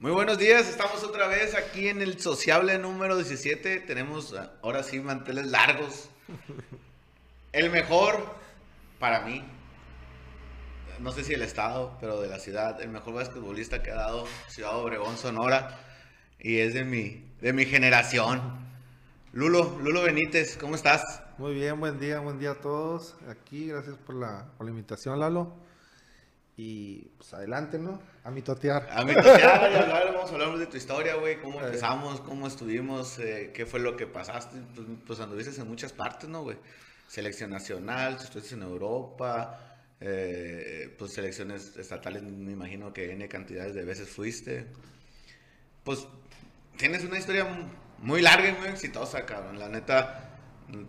Muy buenos días, estamos otra vez aquí en el sociable número 17. Tenemos ah, ahora sí manteles largos. El mejor para mí, no sé si el estado, pero de la ciudad, el mejor basquetbolista que ha dado Ciudad Obregón, Sonora, y es de mi, de mi generación. Lulo, Lulo Benítez, ¿cómo estás? Muy bien, buen día, buen día a todos. Aquí, gracias por la, por la invitación, Lalo. Y pues adelante, ¿no? A mi totear. A mi totear, ya vamos a hablar de tu historia, güey, cómo empezamos, cómo estuvimos, eh, qué fue lo que pasaste. Pues, pues, anduviste en muchas partes, ¿no, güey? Selección nacional, estuviste en Europa, eh, pues selecciones estatales, me imagino que N cantidades de veces fuiste. Pues tienes una historia muy larga y muy exitosa, cabrón. La neta,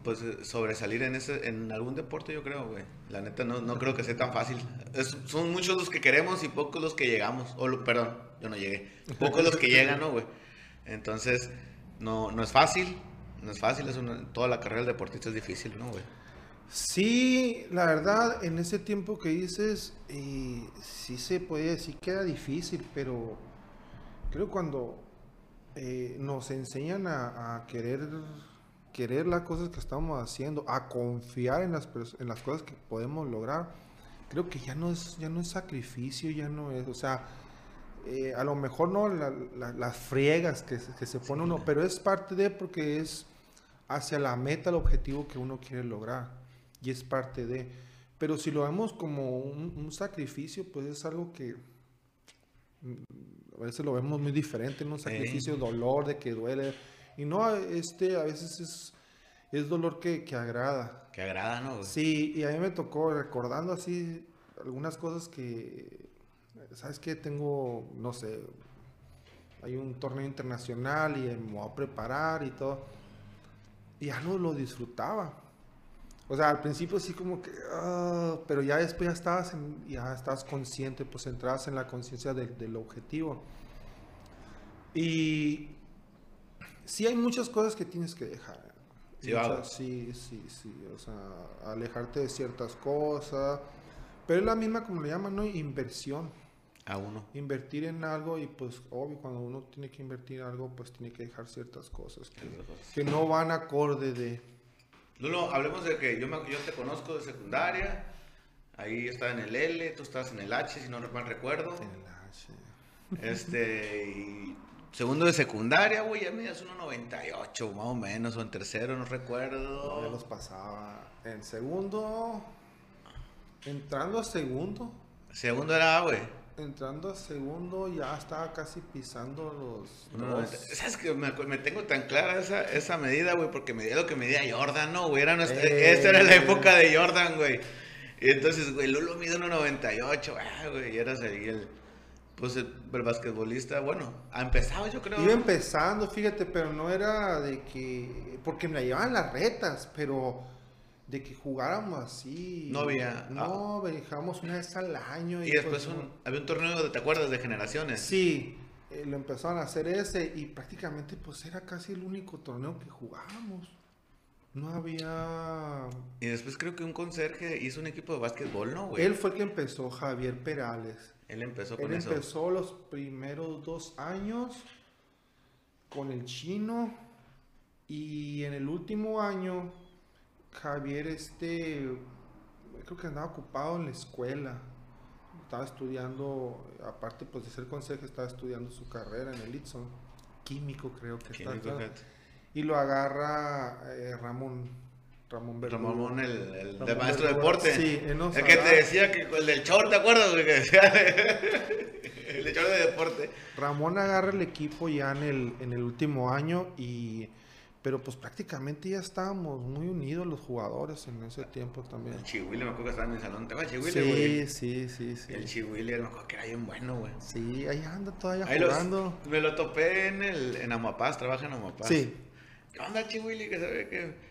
pues eh, sobresalir en ese en algún deporte yo creo güey. La neta no, no creo que sea tan fácil. Son muchos los que queremos y pocos los que llegamos. O perdón yo no llegué. Pocos los que llegan no güey entonces no no es fácil no es fácil es toda la carrera del deportista es difícil no güey sí la verdad en ese tiempo que dices y sí se puede decir que era difícil pero creo cuando eh, nos enseñan a querer querer las cosas que estamos haciendo, a confiar en las, en las cosas que podemos lograr, creo que ya no es, ya no es sacrificio, ya no es, o sea, eh, a lo mejor no las friegas que, que se pone uno, pero es parte de porque es hacia la meta, el objetivo que uno quiere lograr, y es parte de. Pero si lo vemos como un, sacrificio, pues es algo que mm, a veces lo vemos muy diferente, un sacrificio, dolor, de que duele y no, este, a veces es, es dolor que, que agrada. Que agrada, ¿no? Sí, y a mí me tocó recordando así algunas cosas que, ¿sabes qué? Tengo, no sé, hay un torneo internacional y me voy a preparar y todo. Y ya no lo disfrutaba. O sea, al principio sí como que, ah, pero ya después ya estabas, ya estabas consciente, pues entrabas en la conciencia del objetivo. Y sí hay muchas cosas que tienes que dejar. Sí, sí, sí, sí, o sea, alejarte de ciertas cosas, pero es la misma como le llaman, ¿no? Inversión. A uno. Invertir en algo y pues obvio cuando uno tiene que invertir en algo pues tiene que dejar ciertas cosas que, no van acorde de... Lulo, hablemos de que yo, me, yo te conozco de secundaria, ahí estaba en el L, tú estás en el H si no mal recuerdo. En el H. Este, y Segundo de secundaria, güey, ya medías 1.98, más o menos, o en tercero, no recuerdo. No, los pasaba. En segundo, entrando a segundo. Segundo era, güey. Entrando a segundo ya estaba casi pisando los... ¿Sabes que me, tengo tan clara esa, esa medida, güey? Porque medía lo que medía Jordan, ¿no, güey? Era nuestra, esta era la época de Jordan, güey. Y entonces, güey, Lolo mide 1.98, ah, güey, y eras el pues el, basquetbolista, bueno, ha empezado yo creo. Iba empezando, fíjate, pero no era de que, porque me la llevaban las retas, pero de que jugáramos así. No había. No, ah. una vez al año. Y, después pues, había un torneo, ¿te acuerdas? De generaciones. Sí, eh, lo empezaron a hacer ese y prácticamente pues era casi el único torneo que jugábamos. No había... Y después creo que un conserje hizo un equipo de básquetbol, ¿no, güey? Él fue el que empezó, Javier Perales. Él empezó con Él empezó los primeros dos años con el chino y en el último año Javier este creo que andaba ocupado en la escuela. Estaba estudiando aparte pues de ser consejo estaba estudiando su carrera en el Itson. Químico creo que está y lo agarra eh, Ramón Ramón Ramón, el, el de maestro de deporte. Sí, el que te decía que el del short, ¿te acuerdas? El que decía el de short de deporte. Ramón agarra el equipo ya en el, en el último año y pero pues prácticamente ya estábamos muy unidos los jugadores en ese tiempo también. El Chihuile, me acuerdo que estaba en mi salón. ¿Te acuerdas Chihuile, güey? Sí, sí, sí, El Chihuile, me acuerdo que era bien bueno, güey. Sí, ahí anda todavía jugando. me lo topé en, el, en Amapaz, trabaja en Amapaz. Sí. ¿Qué onda, Chihuile? Que se ve que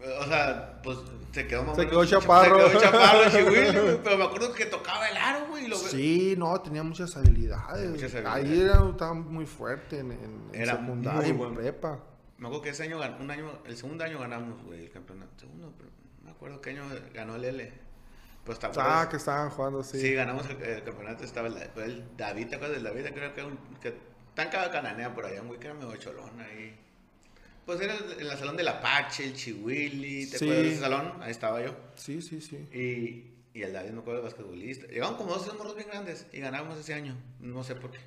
o sea, pues se quedó más Se quedó chaparro. Se quedó chaparro Chihuahua, pero me acuerdo que tocaba el aro, güey. Lo... Sí, no, tenía muchas habilidades. Muchas habilidades. Ahí era, estaba muy fuerte en, en, era secundaria, en prepa. Me acuerdo que ese año, un año, el segundo año ganamos, güey, el campeonato. Segundo, pero me acuerdo qué año ganó el L. Pues Ah, que estaban jugando, sí. Sí, ganamos el, campeonato. Estaba el, el, David, ¿te acuerdas del David? Creo que, un, que tan cada cananea por allá, muy que era medio cholón ahí. Pues era en el salón del Apache, el Chihuili, ¿te acuerdas de ese salón? Ahí estaba yo. Sí, sí, sí. Y, y el David me acuerdo de basquetbolista. Llegaban como dos morros bien grandes y ganábamos ese año. No sé por qué.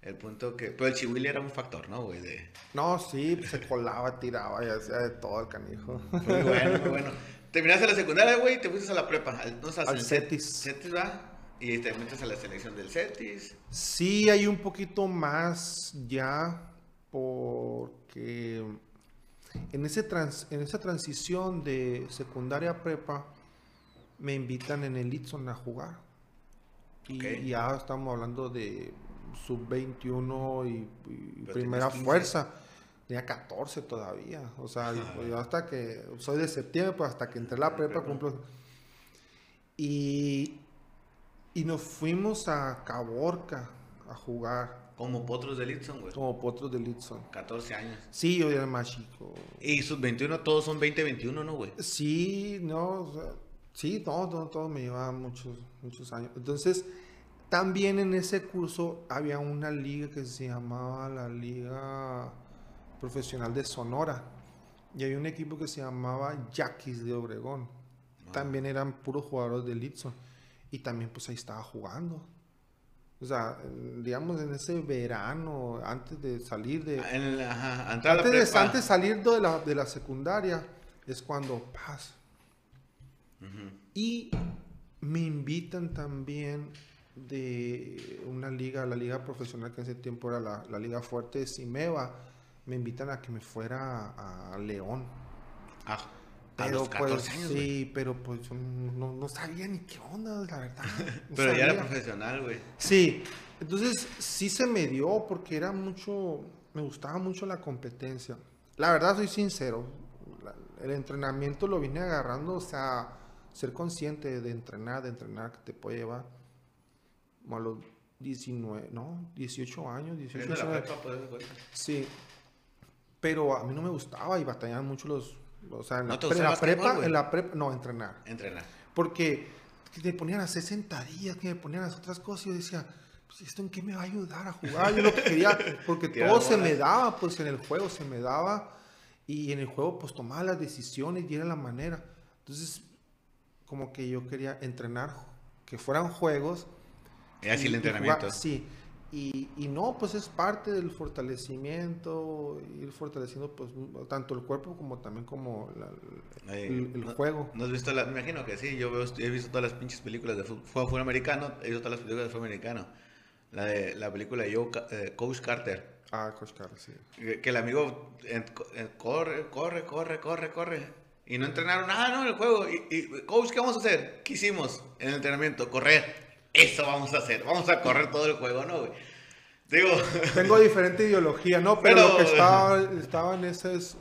El punto que. Pero el Chihuili era un factor, ¿no, güey? De... No, sí, pues se colaba, tiraba, ya sea de todo el canijo. Muy bueno, muy bueno. Terminaste la secundaria, güey, y te fuiste a la prepa. Al, no, al CETIS. CETIS, ¿va? Y te metes a la selección del CETIS. Sí, hay un poquito más ya, porque en, ese trans, en esa transición de secundaria a prepa, me invitan en el Itson a jugar. Y ya estamos hablando de sub-21 y, primera fuerza. Tenía 14 todavía. O sea, yo hasta que, soy de septiembre, pues hasta que entré a la prepa cumplo. Y, y nos fuimos a Caborca a jugar. Como potros de Litson, güey. Como potros de Litson. 14 años. Sí, yo era más chico. Y sub-21 todos son 20-21, ¿no, güey? Sí, no, sí, todos, todos me llevaban muchos, muchos años. Entonces, también en ese curso había una liga que se llamaba la Liga Profesional de Sonora. Y había un equipo que se llamaba Yaquis de Obregón. Ah. También eran puros jugadores de Litson. Y también pues ahí estaba jugando. O sea, digamos en ese verano, antes de salir de... Ah, antes, de, antes de salir de la, de la secundaria, es cuando pasa. Y me invitan también de una liga, la liga profesional que en ese tiempo era la, liga fuerte de Cimeva, me invitan a que me fuera a, León. Ah, pero pues sí, pero pues no, no, sabía ni qué onda, la verdad. pero ya era profesional, güey. Sí, entonces sí se me dio porque era mucho, me gustaba mucho la competencia. La verdad soy sincero, el entrenamiento lo vine agarrando, o sea, ser consciente de entrenar, de entrenar que te puede llevar como a los 19, no, 18 años, 18 años. Pues, sí, pero a mí no me gustaba y batallaban mucho los, o sea, en, la, prepa, en la prepa, no, entrenar. Entrenar. Porque te ponían a 60 días, que me ponían a otras cosas y yo decía, pues esto en qué me va a ayudar a jugar, yo lo que quería, porque todo se me daba, pues en el juego se me daba y en el juego pues tomaba las decisiones y era la manera. Entonces, como que yo quería entrenar, que fueran juegos y así el entrenamiento. sí. Y, y, no, pues es parte del fortalecimiento, ir fortaleciendo pues tanto el cuerpo como también como el, juego. ¿No has visto la, me imagino que sí, yo he visto todas las pinches películas de fútbol, americano, he visto todas las películas de fútbol americano. La de la película de eh, Coach Carter. Ah, Coach Carter, sí. Que, el amigo corre, corre, corre, corre, corre. Y no entrenaron nada, ¿no? En el juego. Y, y, coach, ¿qué vamos a hacer? ¿Qué hicimos en el entrenamiento? Correr eso vamos a hacer, vamos a correr todo el juego, ¿no, güey? Digo... Tengo diferente ideología, ¿no? Pero, lo que estaba, estaba en ese es,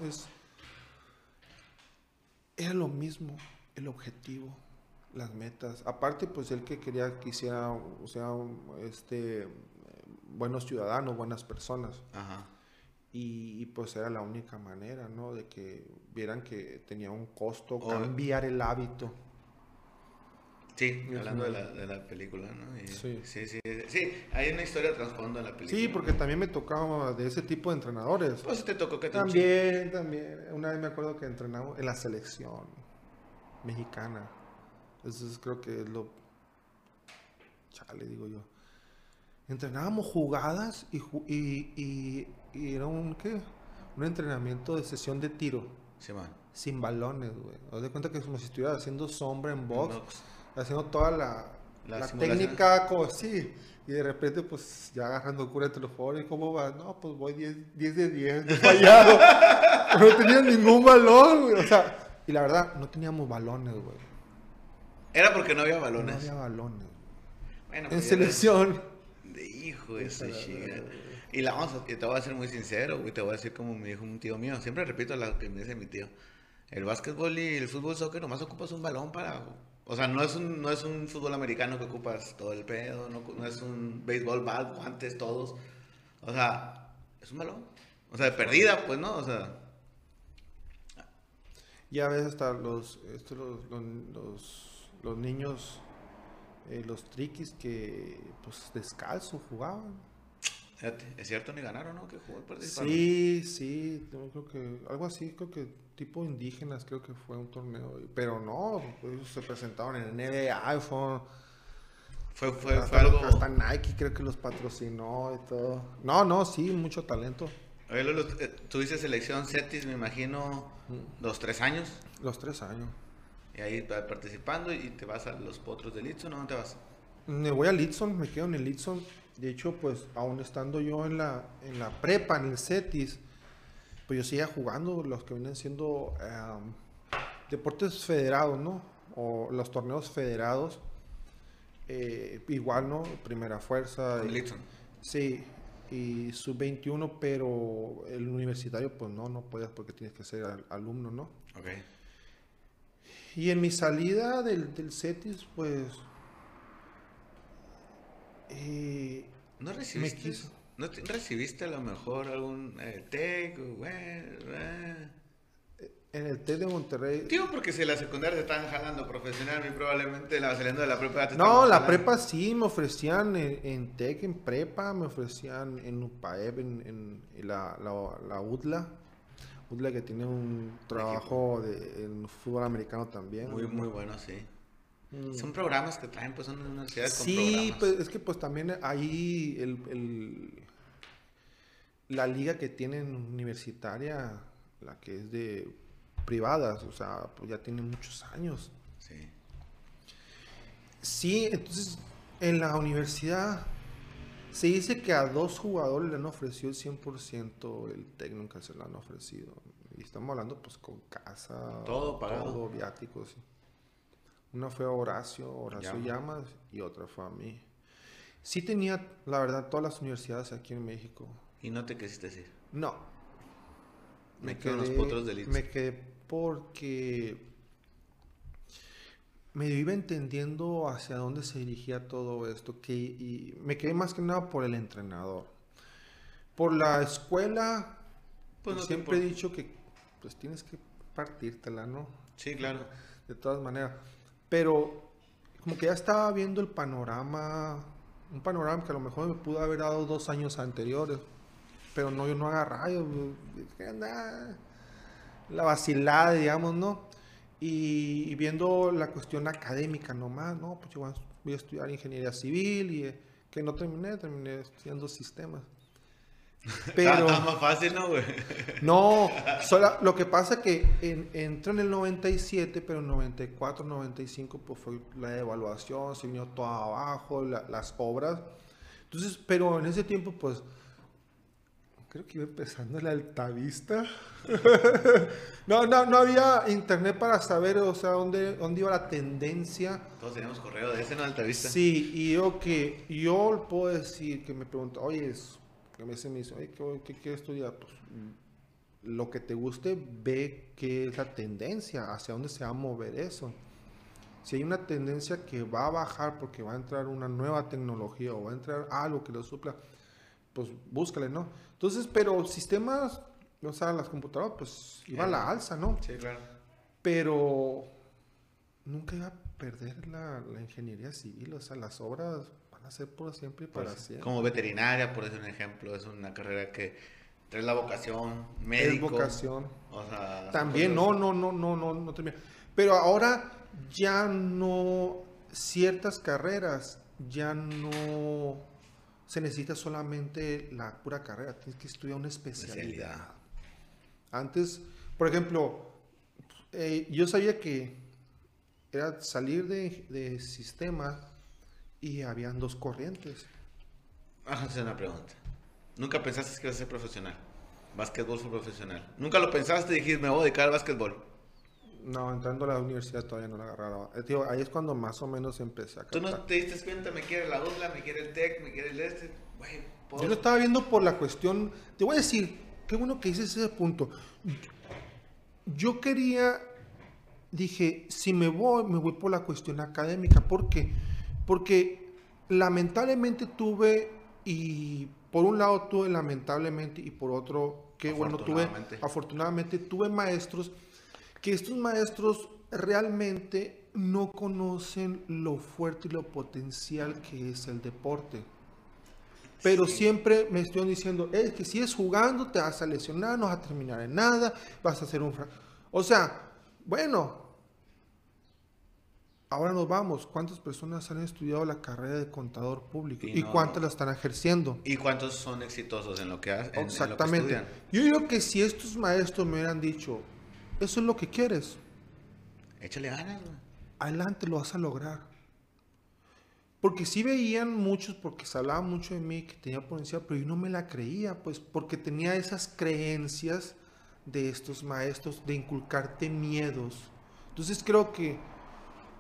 Era lo mismo, el objetivo, las metas. Aparte, pues él que quería que hiciera, o sea, este, buenos ciudadanos, buenas personas. Ajá. Y, y, pues era la única manera, ¿no? De que vieran que tenía un costo cambiar el hábito. Sí, hablando de la, de la, película, ¿no? sí. sí. sí, sí, hay una historia trasfondo en la película. Sí, porque también me tocaba de ese tipo de entrenadores. Pues te tocó que te También, también. Una vez me acuerdo que entrenamos en la selección mexicana. Eso creo que es lo... Chale, digo yo. Entrenábamos jugadas y, y, y, era un, ¿qué? Un entrenamiento de sesión de tiro. Sí, man. Sin balones, güey. Haz de cuenta que es como si estuviera haciendo sombra en box haciendo toda la, la, técnica como así. Y de repente, pues ya agarrando cura entre los jugadores, ¿cómo va? No, pues voy 10, 10 de 10, fallado. no tenía ningún balón, güey. O sea, y la verdad, no teníamos balones, güey. Era porque no había balones. No había balones. Bueno, en pues selección. De hijo, esa chica. Y la vamos a, te voy a ser muy sincero, güey. Te voy a decir como me dijo un tío mío. Siempre repito lo que me dice mi tío. El básquetbol y el fútbol soccer nomás ocupas un balón para o sea, no es un, no es un fútbol americano que ocupas todo el pedo, no, es un béisbol, bat, guantes, todos. O sea, es un balón. O sea, de perdida, pues, ¿no? O sea. Y a veces hasta los, los, los, los niños, eh, los triquis que pues descalzo jugaban. ¿Es cierto ni ganaron, no? Que jugó Sí, sí, creo que algo así, creo que tipo indígenas, creo que fue un torneo, pero no, ellos se presentaron en el iPhone. Fue, fue, fue algo... Hasta Nike creo que los patrocinó y todo. No, no, sí, mucho talento. Eh, tuviste selección CETIS, me imagino, los tres años. Los tres años. Y ahí participando y te vas a los potros de Litson, ¿o no te vas? Me voy a Litson, me quedo en el Litson. De hecho, pues aún estando yo en la, en la prepa, en el CETIS, pues yo seguía jugando los que vienen siendo deportes federados, ¿no? O los torneos federados. Eh, igual, ¿no? Primera fuerza. Con Litson. Sí, y sub-21, pero el universitario, pues no, no puedes porque tienes que ser alumno, ¿no? Ok. Y en mi salida del, del CETIS, pues... Eh, ¿No recibiste? ¿No recibiste a lo mejor algún eh, TEC? Eh? En el TEC de Monterrey. Tío, porque si la secundaria se estaban jalando profesional, y probablemente la, saliendo de la prepa. no, la prepa sí, me ofrecían en, TEC, en prepa, me ofrecían en UPAEB, en, la, la, UDLA. UDLA que tiene un trabajo de, en fútbol americano también. Muy, muy bueno, sí. Mm. Son programas que traen, pues son universidades con Sí, pues es que pues también ahí el, la liga que tienen universitaria, la que es de privadas, o sea, pues ya tiene muchos años. Sí. Sí, entonces en la universidad se dice que a dos jugadores le han ofrecido el 100% el técnico que se lo han ofrecido. Y estamos hablando pues con casa, todo pagado. Todo viáticos. Una fue a Horacio, Horacio Llamas, y otra fue a mí. Sí tenía, la verdad, todas las universidades aquí en México. ¿Y no te quisiste decir? No. Me, quedé, los potros de Me quedé porque me iba entendiendo hacia dónde se dirigía todo esto, que y me quedé más que nada por el entrenador. Por la escuela, pues, pues siempre he dicho que pues tienes que partírtela, ¿no? Sí, claro. De todas maneras. Pero como que ya estaba viendo el panorama, un panorama que a lo mejor me pudo haber dado dos años anteriores, pero no, yo no agarraba, yo, la vacilada, digamos, ¿no? Y, viendo la cuestión académica nomás, ¿no? Pues yo voy a estudiar ingeniería civil y eh, que no terminé, terminé estudiando sistemas. Pero... Está más fácil, ¿no, güey? No, lo que pasa es que en, entró en el 97, pero en 94, 95, pues fue la evaluación, se vino todo abajo, las obras. Entonces, pero en ese tiempo, pues creo que iba empezando la altavista. no, no, no había internet para saber, o sea, dónde, dónde iba la tendencia. Todos teníamos correo de ese, ¿no? Altavista. Sí, y yo que, yo puedo decir que me pregunto, oye, que me dice, oye, ¿qué, qué quieres estudiar? Pues lo que te guste, ve qué es la tendencia, hacia dónde se va a mover eso. Si hay una tendencia que va a bajar porque va a entrar una nueva tecnología o va a entrar algo que lo supla, pues búscale, ¿no? Entonces, pero sistemas, o sea, las computadoras, pues iba a la alza, ¿no? Sí, claro. Pero nunca iba a perder la, ingeniería civil, o sea, las obras van a ser por siempre y para pues, siempre. Como veterinaria, por decir un ejemplo, es una carrera que trae la vocación, médico. Es vocación. O sea, También, no, no, no, no, no, no termina. Pero ahora ya no, ciertas carreras ya no se necesita solamente la pura carrera, tienes que estudiar una especialidad. Antes, por ejemplo, eh, yo sabía que era salir de, sistema y habían dos corrientes. Vamos a hacer una pregunta. ¿Nunca pensaste que ibas a ser profesional? Básquetbol fue profesional. ¿Nunca lo pensaste y dijiste, me voy a dedicar al básquetbol? No, entrando a la universidad todavía no la agarraba. Eh, ahí es cuando más o menos empecé a ¿Tú no te diste cuenta? Me quiere la UDLA, me quiere el TEC, me quiere el este. Yo lo estaba viendo por la cuestión. Te voy a decir, qué bueno que dices ese punto. Yo quería, dije, si me voy, me voy por la cuestión académica. ¿Por qué? Porque lamentablemente tuve, y por un lado tuve lamentablemente, y por otro, qué bueno, tuve, afortunadamente. tuve maestros que estos maestros realmente no conocen lo fuerte y lo potencial que es el deporte. Pero siempre me estoy diciendo, es que si es jugando te vas a lesionar, no vas a terminar en nada, vas a hacer un... O sea, bueno, ahora nos vamos. ¿Cuántas personas han estudiado la carrera de contador público? ¿Y, cuántas la están ejerciendo? ¿Y cuántos son exitosos en lo que hacen? Exactamente. Yo digo que si estos maestros me hubieran dicho, eso es lo que quieres. Échale ganas, Adelante, lo vas a lograr. Porque sí veían muchos, porque se hablaba mucho de mí, que tenía potencial, pero yo no me la creía, pues porque tenía esas creencias de estos maestros de inculcarte miedos. Entonces creo que,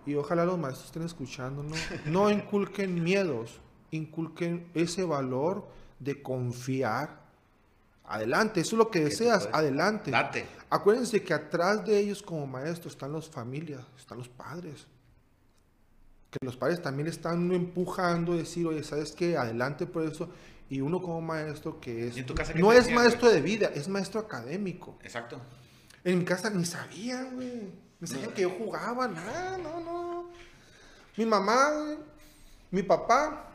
y ojalá los maestros estén escuchando, no, inculquen miedos, inculquen ese valor de confiar. Adelante, eso es lo que deseas, adelante. Date. Acuérdense que atrás de ellos como maestros están las familias, están los padres que los padres también están empujando, decir, oye, ¿sabes qué? Adelante por eso. Y uno como maestro que es... no es maestro de vida, es maestro académico. Exacto. En mi casa ni sabía, güey. Ni sabían que yo jugaba, nada, no, no. Mi mamá, mi papá,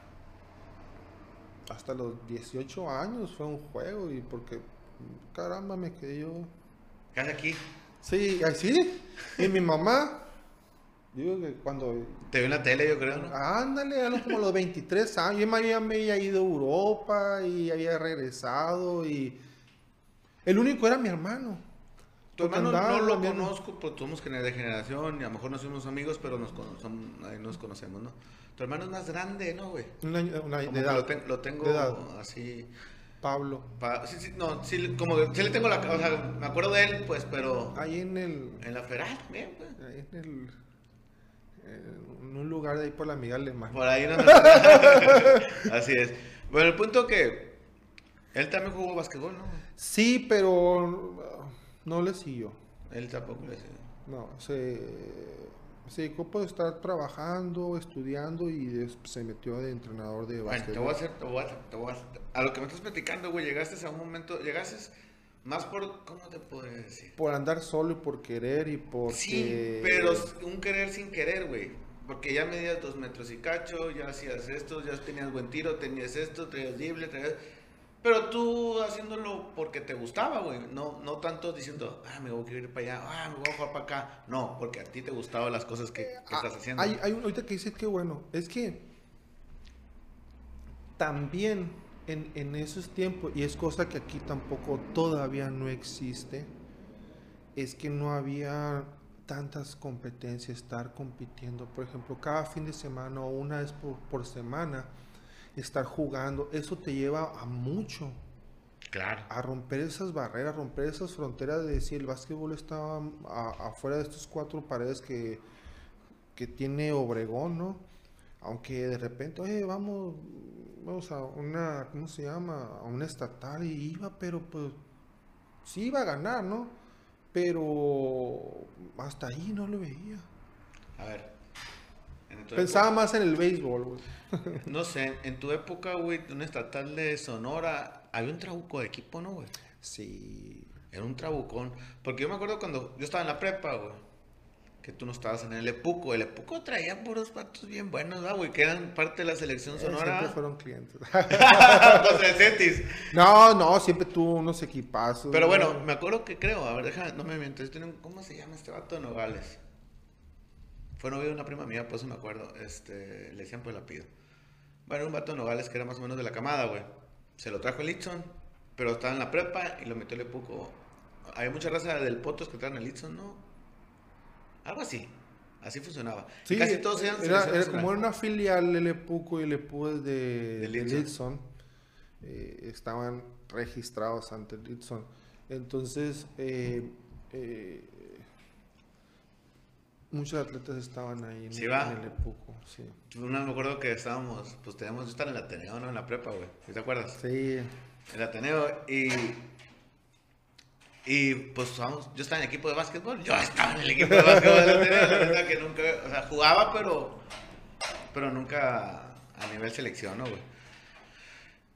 hasta los 18 años fue un juego y porque, caramba, me quedé yo... ¿Qué aquí? Sí, así. Y mi mamá, Digo que cuando... Te vi en la tele, yo creo, ¿no? Ándale, eran como los 23 años. Yo me había ido a Europa y había regresado y... El único era mi hermano. Tu hermano no lo conozco, pues somos de generación y a lo mejor no somos amigos, pero nos, nos conocemos, ¿no? Tu hermano es más grande, ¿no, güey? Una, una de edad. Lo, lo tengo así... Pablo. sí, sí, no, sí, como sí le tengo la... O sea, me acuerdo de él, pues, pero... Ahí en el... En la feral, bien, pues. Ahí en el en un lugar de ahí por la Miguel más. Por ahí no. Así es. Bueno, el punto que él también jugó básquetbol, ¿no? Sí, pero no le siguió. Él tampoco le siguió. No, se, se dedicó por estar trabajando, estudiando y se metió de entrenador de básquetbol. Bueno, te voy a hacer, te voy a, te voy a, a lo que me estás platicando, güey, llegaste a un momento, llegaste más por, ¿cómo te podría decir? Por andar solo y por querer y por... Sí, pero un querer sin querer, güey. Porque ya medías dos metros y cacho, ya hacías esto, ya tenías buen tiro, tenías esto, traías libre, traías... Pero tú haciéndolo porque te gustaba, güey. No, no tanto diciendo, ah, me voy a ir para allá, ah, me voy a jugar para acá. No, porque a ti te gustaban las cosas que, estás haciendo. Hay, hay ahorita que dices que bueno, es que también en, esos tiempos, y es cosa que aquí tampoco todavía no existe, es que no había tantas competencias, estar compitiendo, por ejemplo, cada fin de semana o una vez por, semana, estar jugando, eso te lleva a mucho. Claro. A romper esas barreras, romper esas fronteras de decir el básquetbol está afuera de estas cuatro paredes que, que tiene Obregón, ¿no? Aunque de repente, oye, vamos, vamos a una, ¿cómo se llama? A una estatal y iba, pero pues sí iba a ganar, ¿no? Pero hasta ahí no lo veía. A ver. Pensaba más en el béisbol, güey. no sé, en tu época, güey, una estatal de Sonora, había un trabuco de equipo, ¿no, güey? Sí. Era un trabucón. Porque yo me acuerdo cuando yo estaba en la prepa, güey que tú no estabas en el Epuco. El Epuco traía puros patos bien buenos, ¿no, güey? Que eran parte de la selección eh, sonora. siempre fueron clientes. No, no, siempre tuvo unos equipazos. Pero bueno, me acuerdo que creo, a ver, déjame, no me mientes. ¿Cómo se llama este vato de Nogales? Fue novio de una prima mía, por eso me acuerdo. Este, le decían pues la pido. Bueno, un vato de Nogales que era más o menos de la camada, güey. Se lo trajo el Litson, pero estaba en la prepa y lo metió el Epuco. Hay mucha raza del Potos que traen el Litson, ¿no? Algo así. Así funcionaba. Casi todos eran era, era como una filial del Epuco y el Epuco de, de Lidson. Eh, estaban registrados ante Lidson. Entonces, eh, eh, muchos atletas estaban ahí en, el Epuco. Sí. me acuerdo que estábamos, pues teníamos que estar en el Ateneo, ¿no? En la prepa, güey. ¿Te acuerdas? Sí. El Ateneo y y pues vamos, yo estaba en el equipo de básquetbol, yo estaba en el equipo de básquetbol, la verdad que nunca, o sea, jugaba, pero, pero nunca a nivel selección, ¿no, güey?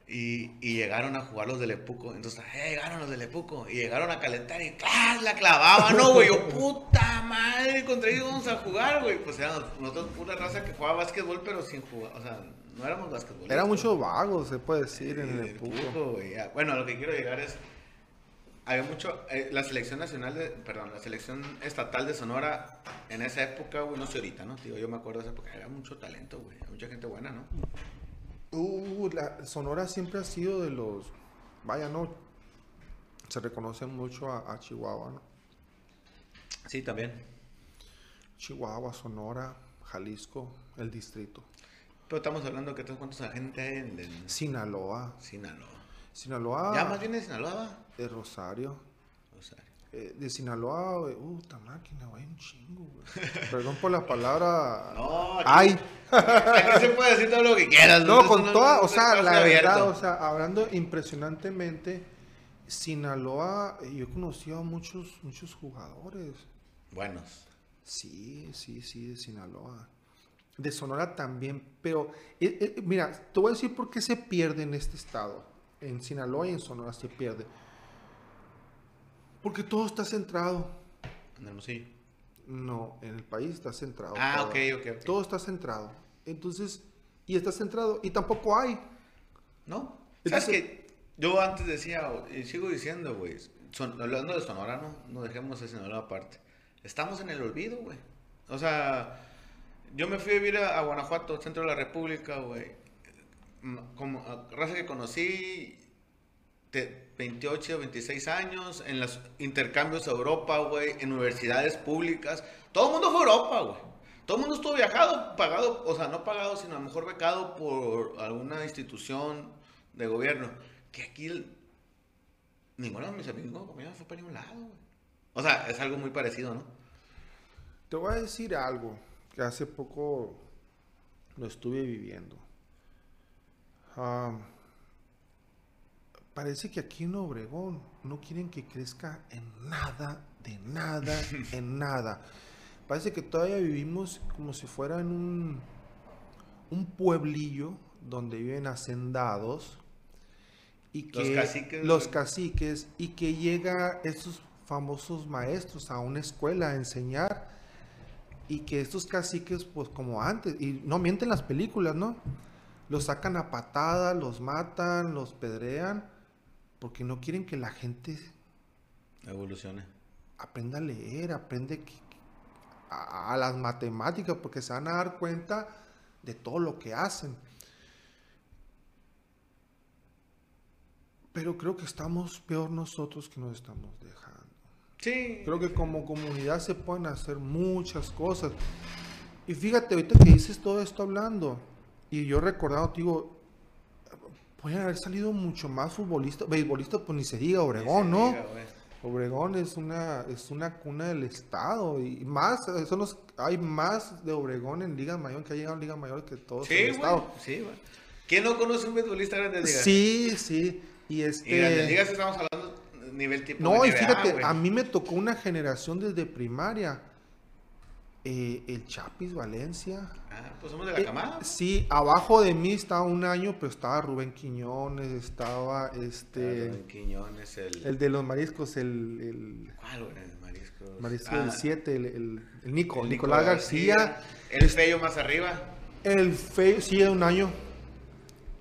Y, y, llegaron a jugar los de Lepuco. Entonces, eh, llegaron los de Lepuco. Y llegaron a calentar y ¡claro! La clavaban, ¿no, güey? Yo, puta madre, contra ellos vamos a jugar, güey. Pues eran nosotros pura raza que jugaba básquetbol, pero sin jugar. O sea, no éramos básquetbol. Era mucho vago, se puede decir, en el Lepuco. güey. Bueno, lo que quiero llegar es. Había mucho. Eh, la selección nacional de. Perdón, la selección estatal de Sonora en esa época, güey, no sé ahorita, ¿no? Tío, yo me acuerdo de esa época. Había mucho talento, güey. Mucha gente buena, ¿no? Uh, la Sonora siempre ha sido de los, vaya, no, se reconoce mucho a, Chihuahua, ¿no? Sí, también. Chihuahua, Sonora, Jalisco, el distrito. Pero estamos hablando que cuántos gente hay en, Sinaloa. Sinaloa. Sinaloa. ¿Ya más bien de Sinaloa? De Rosario. Eh, de Sinaloa, güey. Uh, esta máquina, güey, un chingo, güey. Perdón por la palabra. No, ¡Ay! Aquí se puede decir todo lo que quieras. No, con toda, o sea, la verdad, o sea, hablando impresionantemente, Sinaloa, eh, yo he conocido a muchos, muchos jugadores. Buenos. Sí, sí, sí, de Sinaloa. De Sonora también, pero eh, mira, te voy a decir por qué se pierde en este estado. En Sinaloa y en Sonora se pierde porque todo está centrado. En Hermosillo. No, en el país está centrado. Ah. Okay, ok, ok. Todo está centrado. Entonces, y está centrado, y tampoco hay. ¿No? ¿Sabes que Yo antes decía, y sigo diciendo, güey, hablando de Sonora, no, no dejemos ese Sonora aparte. Estamos en el olvido, güey. O sea, yo me fui a vivir a, Guanajuato, centro de la República, güey. Como raza que conocí, 28 o 26 años, en los intercambios a Europa, güey, en universidades públicas. Todo el mundo fue a Europa, güey. Todo el mundo estuvo viajado, pagado, o sea, no pagado, sino a lo mejor becado por alguna institución de gobierno. Que aquí ninguno de mis amigos fue para ningún lado, güey. O sea, es algo muy parecido, ¿no? Te voy a decir algo que hace poco lo estuve viviendo. Ah parece que aquí en Obregón no quieren que crezca en nada, de nada, en nada. Parece que todavía vivimos como si fuera en un, un pueblillo donde viven hacendados y que los caciques, los caciques y que llega esos famosos maestros a una escuela a enseñar y que estos caciques pues como antes y no mienten las películas, ¿no? Los sacan a patadas, los matan, los pedrean porque no quieren que la gente evolucione. Aprenda a leer, aprende a, las matemáticas, porque se van a dar cuenta de todo lo que hacen. Pero creo que estamos peor nosotros que nos estamos dejando. Sí. Creo que como comunidad se pueden hacer muchas cosas. Y fíjate, ahorita que dices todo esto hablando, y yo recordado, digo, Pueden haber salido mucho más futbolistas, beisbolistas, pues ni se diga Obregón, ¿no? Obregón es una, es una cuna del estado y más, son los, hay más de Obregón en Liga Mayor que ha llegado en Liga Mayor que todos sí, el estado. Sí, güey. ¿Quién no conoce un beisbolista grande de Liga? Sí, sí. Y este. Y Grandes Ligas estamos hablando nivel tipo. No, y fíjate, a mí me tocó una generación desde primaria eh, el Chapis Valencia. Ah, pues somos de la eh, camada. Sí, abajo de mí estaba un año, pero estaba Rubén Quiñones, estaba este. Ah, Rubén Quiñones, el. El de los mariscos, el. el ¿Cuál, el mariscos? Marisco del 7, el, el, el, Nico, Nicolás García. El feo más arriba. El feo, sí, de un año.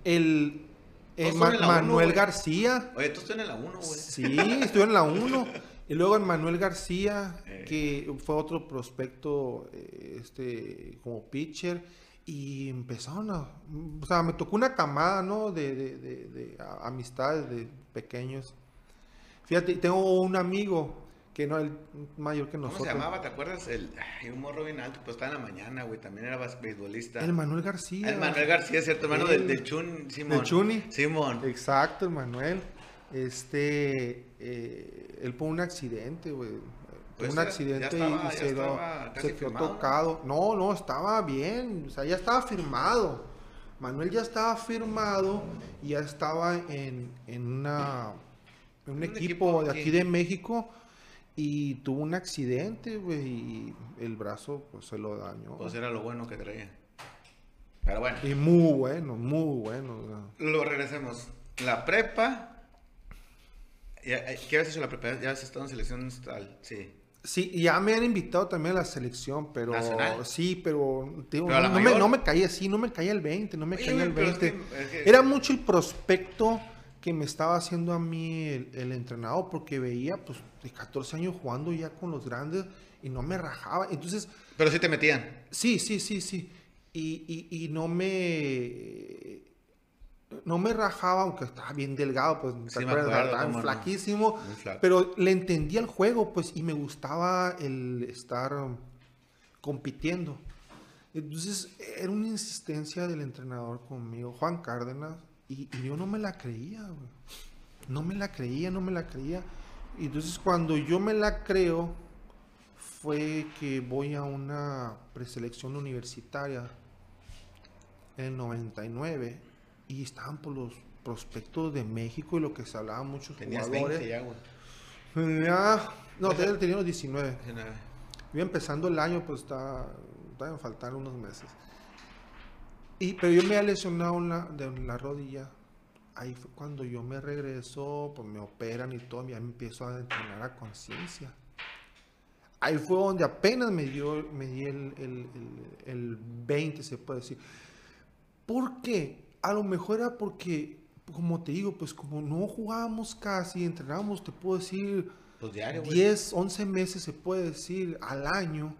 El. Eh, Manuel García. Oye, tú estás en la 1, güey. Sí, estoy en la 1. Y luego en Manuel García, eh. que fue otro prospecto eh, este, como pitcher. Y empezaron a... O sea, me tocó una camada, ¿no? De, de, de, amistades de pequeños. Fíjate, tengo un amigo que no es mayor que nosotros. ¿Cómo se llamaba? ¿Te acuerdas? El, ay, un morro bien alto, pues estaba en la mañana, güey. También era beisbolista. El Manuel García. El Manuel García, ¿cierto? Hermano del, del Chun, Simón. Del Chuni. Simón. Exacto, el Manuel. Este, eh, él fue un accidente, güey. Pues un accidente y se, se quedó tocado. ¿no? no, estaba bien, o sea, ya estaba firmado. Manuel ya estaba firmado y ya estaba en, en, una, un, equipo, de aquí de México y tuvo un accidente, güey, y el brazo pues se lo dañó. Pues era lo bueno que traía. Pero bueno. Y muy bueno, muy bueno. Lo regresemos. La prepa. ¿Qué habías hecho la prepa? ¿Ya has estado en selección estatal? Sí. Sí, ya me han invitado también a la selección, pero ¿Nacional? sí, pero, te digo, ¿Pero a la no, me, no me caía así, no me caía el 20, no me Oye, caía el güey, pero es 20. que- es que- Era mucho el prospecto que me estaba haciendo a mí el, el entrenador, porque veía pues de 14 años jugando ya con los grandes y no me rajaba. Entonces, Pero sí te metían. Sí, sí, sí, sí. Y, y, y no me. No me rajaba, aunque estaba bien delgado, pues ¿te Sí, acuerdas? acuerdo, Estaba no. flaquísimo. Pero le entendía el juego, pues, y me gustaba el estar compitiendo. Entonces, era una insistencia del entrenador conmigo, Juan Cárdenas, y, y yo no me la creía, güey. No me la creía, no me la creía. Y entonces, cuando yo me la creo, fue que voy a una preselección universitaria en el 99 y estaban por los prospectos de México y lo que se hablaba muchos Tenías jugadores. 20 ya, güey. Ya, no, todavía tenía los 19. 19. Iba empezando el año, pues estaba, estaban faltando unos meses. Y, pero yo me había lesionado en la, de la rodilla. Ahí fue cuando yo me regreso, pues me operan y todo, ya me empiezo a entrenar a conciencia. Ahí fue donde apenas me dio, me di el, el, el- el 20, se puede decir. ¿Por qué? A lo mejor era porque, como te digo, pues como no jugábamos casi, entrenábamos, te puedo decir, Pues diario, güey. 10, 11 meses se puede decir al año,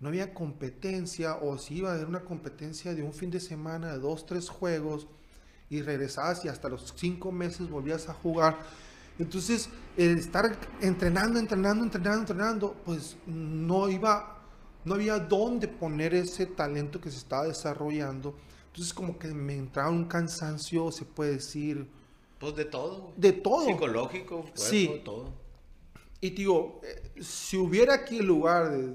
no había competencia o si iba a haber una competencia de un fin de semana, de dos, tres juegos y regresabas y hasta los 5 meses volvías a jugar. Entonces, el estar entrenando, entrenando, entrenando, entrenando, pues no iba, no había dónde poner ese talento que se estaba desarrollando. Entonces, como que me entraba un cansancio, se puede decir, Pues de todo, de todo. Psicológico, cuerpo, Sí. todo. Y digo, eh, si hubiera aquí el lugar de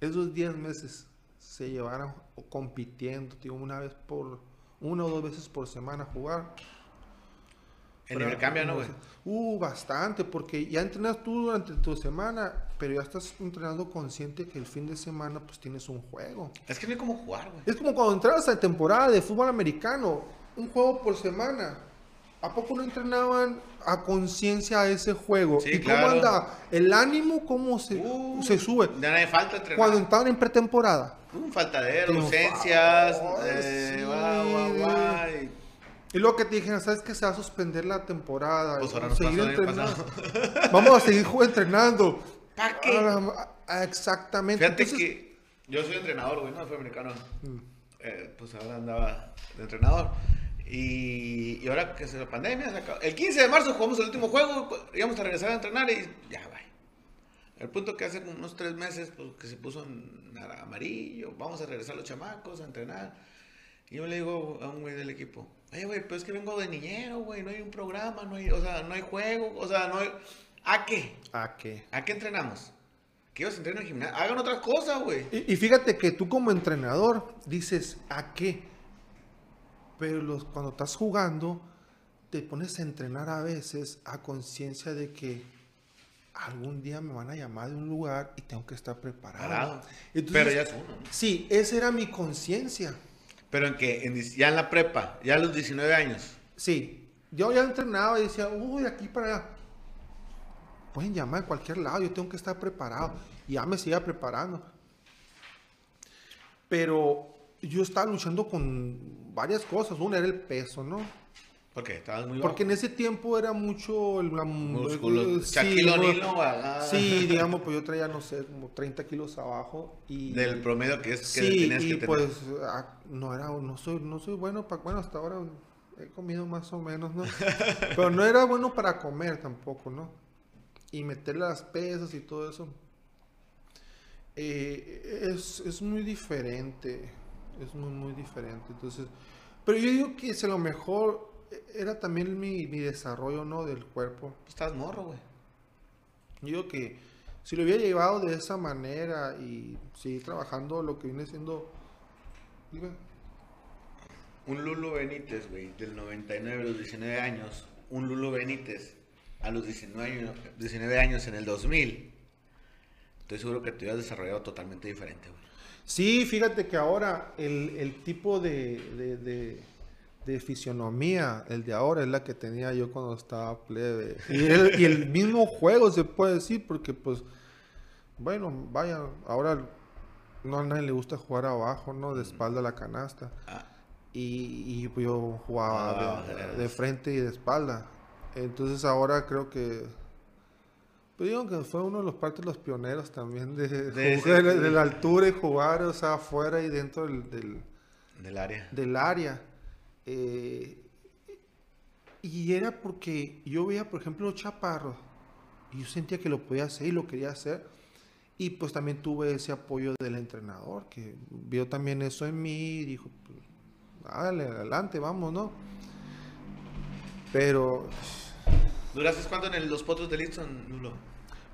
esos 10 meses se llevaran compitiendo, digo, una vez por, una o dos veces por semana a jugar. El nivel cambia, ¿no, güey? Uh, bastante, porque ya entrenas tú durante tu semana, pero ya estás entrenando consciente que el fin de semana pues tienes un juego. Es que no hay como jugar, güey. Es como cuando entras a temporada de fútbol americano, un juego por semana. ¿A poco no entrenaban a conciencia ese juego? Sí, ¿Y claro. cómo anda? ¿El ánimo cómo se, Uh, se sube? Ya no hay falta entrenar. Cuando estaban en pretemporada. Un faltadero, Por ausencias, eh, sí. Y- luego que te dijeron, ¿sabes que se va a suspender la temporada? Pues ahora Vamos nos seguir entrenando. Vamos a seguir entrenando. ¿Pa' qué? Ah, ah, exactamente. Fíjate Entonces, que yo soy entrenador, güey, no soy americano. Mm. Eh, pues ahora andaba de entrenador. Y, y ahora que se la pandemia, se acabó. el 15 de marzo jugamos el último juego, íbamos a regresar a entrenar y ya, va. El punto que hace unos tres meses, pues que se puso en amarillo, vamos a regresar los chamacos a entrenar. Y yo le digo a un güey del equipo, oye, güey, pero es que vengo de niñero, güey, no hay un programa, no hay, o sea, no hay juego, o sea, no hay... ¿A qué? ¿A qué? ¿A qué entrenamos? Que ellos entrenen en gimnasio, hagan otras cosas, güey. Y, y fíjate que tú como entrenador dices, ¿a qué? Pero los, cuando estás jugando, te pones a entrenar a veces a conciencia de que algún día me van a llamar de un lugar y tengo que estar preparado. Entonces, Pero ya es uno, ¿no? Sí, esa era mi conciencia. Pero en que, ya en la prepa, ya a los 19 años. Sí, yo ya entrenaba y decía, uy, aquí para allá. Pueden llamar de cualquier lado, yo tengo que estar preparado. Y ya me seguía preparando. Pero yo estaba luchando con varias cosas. Una era el peso, ¿no? Porque estabas muy Porque en ese tiempo era mucho el, la, Músculos. eh, sí. Sí, digamos, pues yo traía, no sé, como 30 kilos abajo. Y, Del promedio que es que sí, tenías y que tener. pues ah, no era, no soy, no soy bueno para, bueno, hasta ahora he comido más o menos, ¿no? Pero no era bueno para comer tampoco, ¿no? Y meter las pesas y todo eso. eh, es, es muy diferente, es muy, muy diferente. Entonces, pero yo digo que es a lo mejor eh, era también mi, mi desarrollo, ¿no? Del cuerpo. Estás morro, güey. Yo digo que si lo hubiera llevado de esa manera y seguir trabajando lo que viene siendo... Dime. Un Lulo Benítez, güey, del 99 a los 19 años. Un Lulo Benítez a los 19 años, 19 años en el 2000. Estoy seguro que te hubieras desarrollado totalmente diferente, güey. Sí, fíjate que ahora el, el tipo de, de, de, de fisionomía, el de ahora, es la que tenía yo cuando estaba plebe. Y el, y el mismo juego se puede decir, porque pues, bueno, vaya, ahora no a nadie le gusta jugar abajo, ¿no? De espalda a la canasta. Ah, Y, y yo jugaba Ah, de, frente y de espalda. Entonces ahora creo que... Pues digo que fue uno de los partes de los pioneros también de, De jugar ese- de, la altura y jugar, o sea, afuera y dentro del, del, del área. del área. Eh, y era porque yo veía, por ejemplo, los chaparros y yo sentía que lo podía hacer y lo quería hacer. Y pues también tuve ese apoyo del entrenador que vio también eso en mí y dijo, pues, dale, adelante, vamos, ¿no? Pero, ¿Duraste cuánto en el- los potros de Liston, Lulo?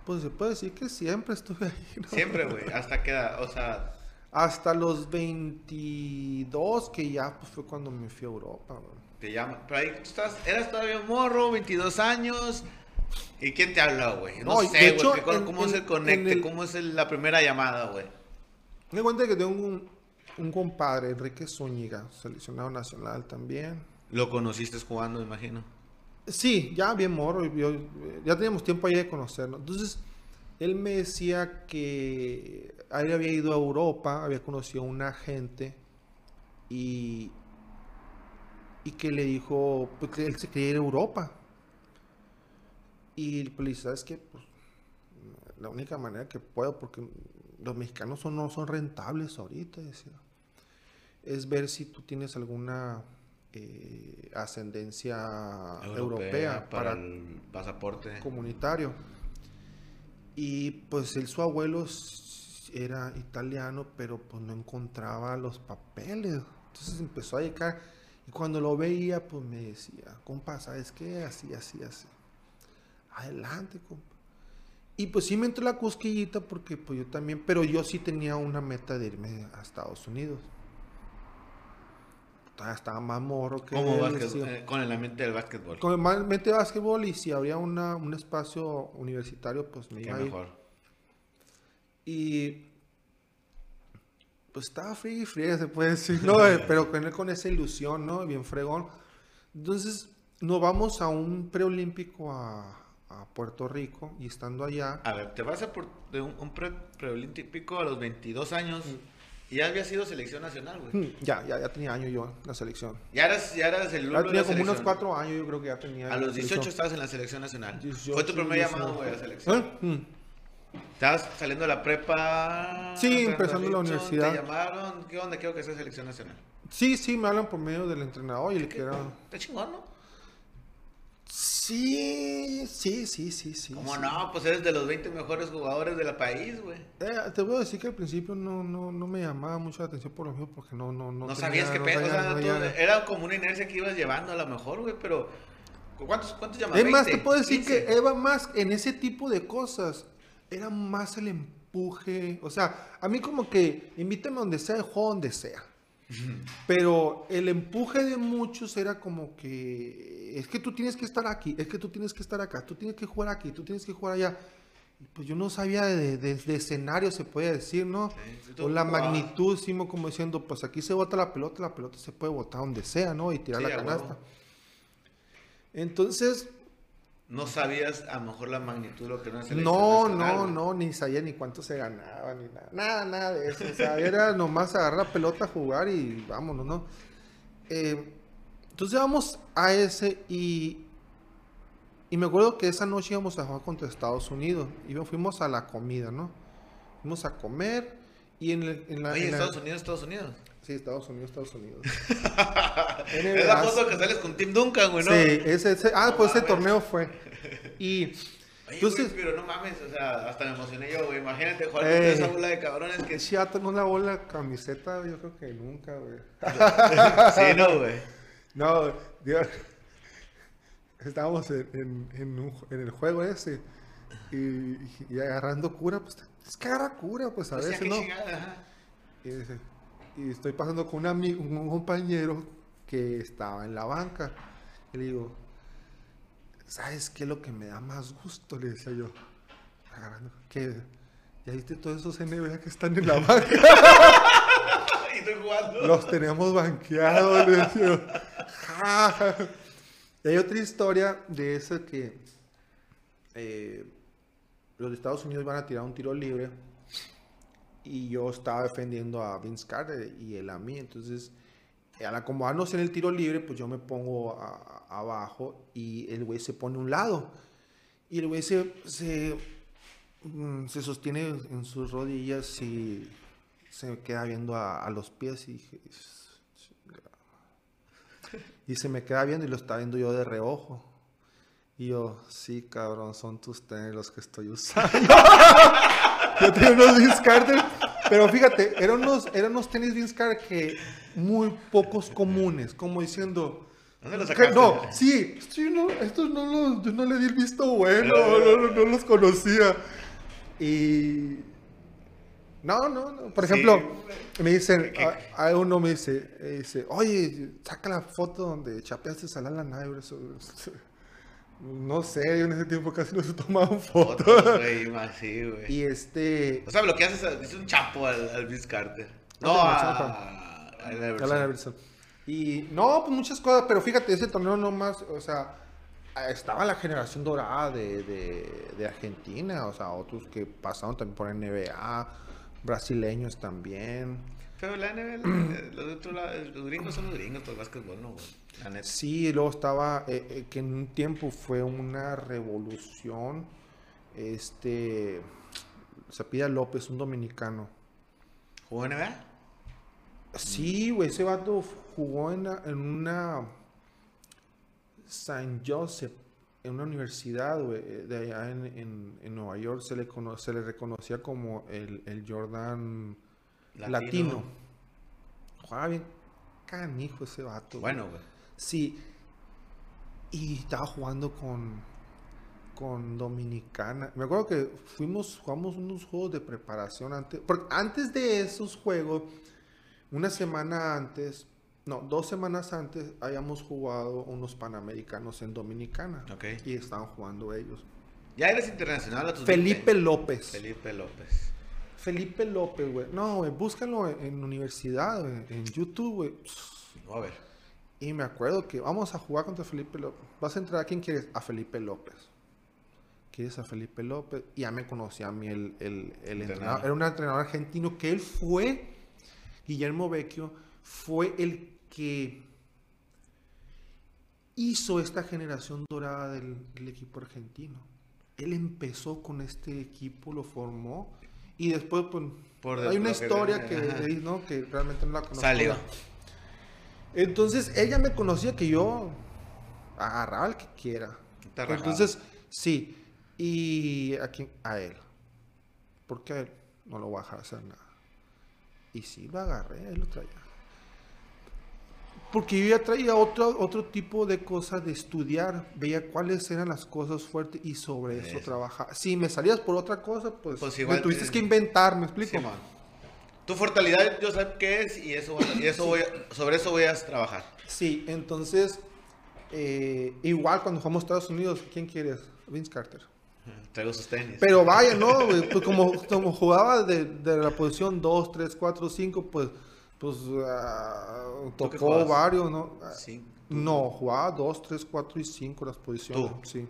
pues se puede decir que siempre estuve ahí, ¿no? Siempre, güey. ¿Hasta edad? O sea, Hasta los 22, que ya pues, fue cuando me fui a Europa, te llaman. Pero ahí tú estás, eras todavía un morro, 22 años. ¿Y quién te habló, güey? No, No, sé, güey. ¿Cómo, en- el conecte? el- ¿Cómo es el- la primera llamada, güey? Me cuenta que tengo un, un compadre, Enrique Zúñiga, seleccionado nacional también. Lo conociste jugando, me imagino. Sí, ya bien morro, yo- ya teníamos tiempo ahí de conocernos. Entonces, él me decía que él había ido a Europa, había conocido a un agente y, y que le dijo pues, que él se quería ir a Europa. Y pues le dije, ¿sabes qué? Pues, la única manera que puedo, porque los mexicanos son, no son rentables ahorita, decía, es ver si tú tienes alguna eh, ascendencia europea, para, para, el pasaporte. comunitario. Y pues él, su abuelo era italiano, pero pues no encontraba los papeles. Entonces empezó a llegar y cuando lo veía, pues me decía, compa, ¿sabes qué? Así, así, así. Adelante, compa. Y pues sí me entró la cosquillita porque pues yo también, pero yo sí tenía una meta de irme a Estados Unidos. Estaba más morro que ¿Cómo él, básquet- decía. eh, con el ambiente del básquetbol? Con más mente de básquetbol y si habría una, un espacio universitario, pues me iba mejor. Y pues estaba frío y fría, se puede decir, ¿no? Eh, Pero con él con esa ilusión, ¿no? Bien fregón. Entonces nos vamos a un preolímpico a, a Puerto Rico y estando allá, A ver, te vas a por, de un, un pre, preolímpico a los 22 años y ya había sido selección nacional, güey. mm, ya, ya, ya tenía años yo en la selección. Ya eras, ya eras el Ya tenía como unos cuatro años, yo creo que ya tenía. A los la 18 selección. estabas en la selección nacional. 18, Fue tu primer 19. llamado, güey, a la selección. ¿Eh? Mm. Estabas saliendo de la prepa. Sí, empezando la universidad. Te llamaron. ¿Qué onda? Quiero que sea selección nacional. Sí, sí, me hablan por medio del entrenador y el que era. Está chingón, ¿no? Sí, sí, sí, sí, sí. ¿Cómo sí. no? Pues eres de los 20 mejores jugadores del país, güey. Eh, te voy a decir que al principio no, no, no me llamaba mucho la atención por lo mismo porque no, no, no. No, tenía- sabías qué no pedo. O sea, no tú- era como una inercia que ibas llevando a lo mejor, güey, pero. ¿Cuántos, cuántos llamados? Es más, te 20, puedo decir 15. que Eva más en ese tipo de cosas era más el empuje. O sea, a mí como que invítame donde sea, juego donde sea. Pero el empuje de muchos era como que es que tú tienes que estar aquí, es que tú tienes que estar acá, tú tienes que jugar aquí, tú tienes que jugar allá. Pues yo no sabía de, de- de escenario, se puede decir, ¿no? Sí, o la magnitud, sí, como diciendo, pues aquí se bota la pelota, la pelota se puede botar donde sea, ¿no? Y tirar Sí, la canasta. Entonces, No sabías a lo mejor la magnitud de lo que era una selección no, nacional, no, no, ni sabía ni cuánto se ganaba, ni nada, nada, nada de eso. O sea, era nomás agarrar la pelota, jugar y vámonos, ¿no? Eh, entonces vamos a ese y, y me acuerdo que esa noche íbamos a jugar contra Estados Unidos y fuimos a la comida, ¿no? Fuimos a comer y en, el- en la... Oye, en la- Estados Unidos, Estados Unidos. Sí, Estados Unidos, Estados Unidos. Es la foto que sales con Tim Duncan, güey, ¿no? Sí, ese, ese- ah, No pues ese mames. torneo fue. Y Oye, entonces, güey, pero no mames, o sea, hasta me emocioné yo, güey. Imagínate jugar contra esa bola de cabrones que si ya no lavó la camiseta, yo creo que nunca, güey. Sí, no, güey. No, Dios. Estábamos en, en, en un en el juego ese y, y agarrando cura, pues es que agarra cura, pues a O sea, veces, ¿no? chingada, ajá. Y, dice- y estoy pasando con un amigo, un compañero que estaba en la banca. Y le digo, ¿sabes qué es lo que me da más gusto? Le decía yo, agarrando, que ¿Ya viste todos esos NBA que están en la banca? estoy jugando. Los tenemos banqueados. le decía. Ja, ja. Y hay otra historia de esa que eh, los de Estados Unidos van a tirar un tiro libre y yo estaba defendiendo a Vince Carter y él a mí. Entonces, al acomodarnos en el tiro libre, pues yo me pongo abajo y el güey se pone a un lado. Y el güey se, se, mm, sostiene en sus rodillas y se queda viendo a, los pies y dije, y se me queda viendo y lo está viendo yo de reojo. Y yo, sí, cabrón, son tus tenis los que estoy usando. yo tenía unos Vince Carter, pero fíjate, eran unos, eran unos tenis Vince que muy pocos comunes, como diciendo... ¿Dónde los sacaste? no, sí, no, estos no los, yo no le di el visto bueno, no, los conocía. Y... No, no, no. Por ejemplo, me dicen, ¿Qué- a, a uno me dice, dice, oye, saca la foto donde chapeaste a Lala Nair. No sé, yo en ese tiempo casi no se tomaban fotos. Fotos, sí, güey. y este... O sea, lo que haces es un chapo al, al Vince Carter. No, a, a. Iverson. Y no, pues muchas cosas, pero fíjate, ese torneo nomás, o sea, estaba la generación dorada de, de, de Argentina, o sea, otros que pasaron también por NBA, brasileños también. Pero la NBA, los, de otro lado, los gringos son los gringos por el básquetbol, no, güey. La neta. Sí, luego estaba, eh, eh, que en un tiempo fue una revolución, este, Zapida López, un dominicano. ¿Jugó NBA? Sí, güey, ese vato jugó en, en una San Joseph, en una universidad, güey, eh, de allá en, en- en Nueva York. Se le, cono- se le reconocía como el, el Jordan latino. Jugaba bien canijo ese vato. Bueno, güey. Sí. Y estaba jugando con, con Dominicana. Me acuerdo que fuimos, jugamos unos juegos de preparación antes. Porque antes de esos juegos, una semana antes, no, dos semanas antes, habíamos jugado unos panamericanos en Dominicana. Ok. Y estaban jugando ellos. Ya eres internacional a tus Felipe 20. López. Felipe López. Felipe López, güey. No, güey, búscalo en, universidad, güey, en YouTube, güey. No, a ver. Y me acuerdo que vamos a jugar contra Felipe López. Vas a entrar a quién quieres? A Felipe López. ¿Quieres a Felipe López? Y ya me conocía a mí el, el, el Entrenador. entrenador. Era un entrenador argentino que él fue, Guillermo Vecchio, fue el que hizo esta generación dorada del, del equipo argentino. Él empezó con este equipo, lo formó y después pues, Por hay una que- historia que, ajá. ¿no? que realmente no la conozco. Salió. Entonces ella me conocía que yo agarraba al que quiera. Entonces, sí. Y a quién? A él. Porque a él no lo voy a dejar hacer nada. Y sí, lo agarré, ahí lo traía. Porque yo ya traía otro, otro tipo de cosas de estudiar. Veía cuáles eran las cosas fuertes y sobre eso, Eso. trabajar. Si me salías por otra cosa, pues, Pues me igual tuviste te- que inventar, ¿me explico? Simón. Tu fortalidad yo sé qué es y eso, voy- y eso voy a- sobre eso voy a trabajar. Sí, entonces, eh, igual cuando jugamos a Estados Unidos, ¿quién quieres? Vince Carter. Traigo sus tenis. Pero vaya, ¿no? Pues como, como jugaba de, de la posición 2, 3, 4, 5, pues, pues ah, ¿Tú qué tocó varios, ¿no? Sí. No, jugaba 2, 3, 4 y 5 las posiciones. ¿Tú? Sí.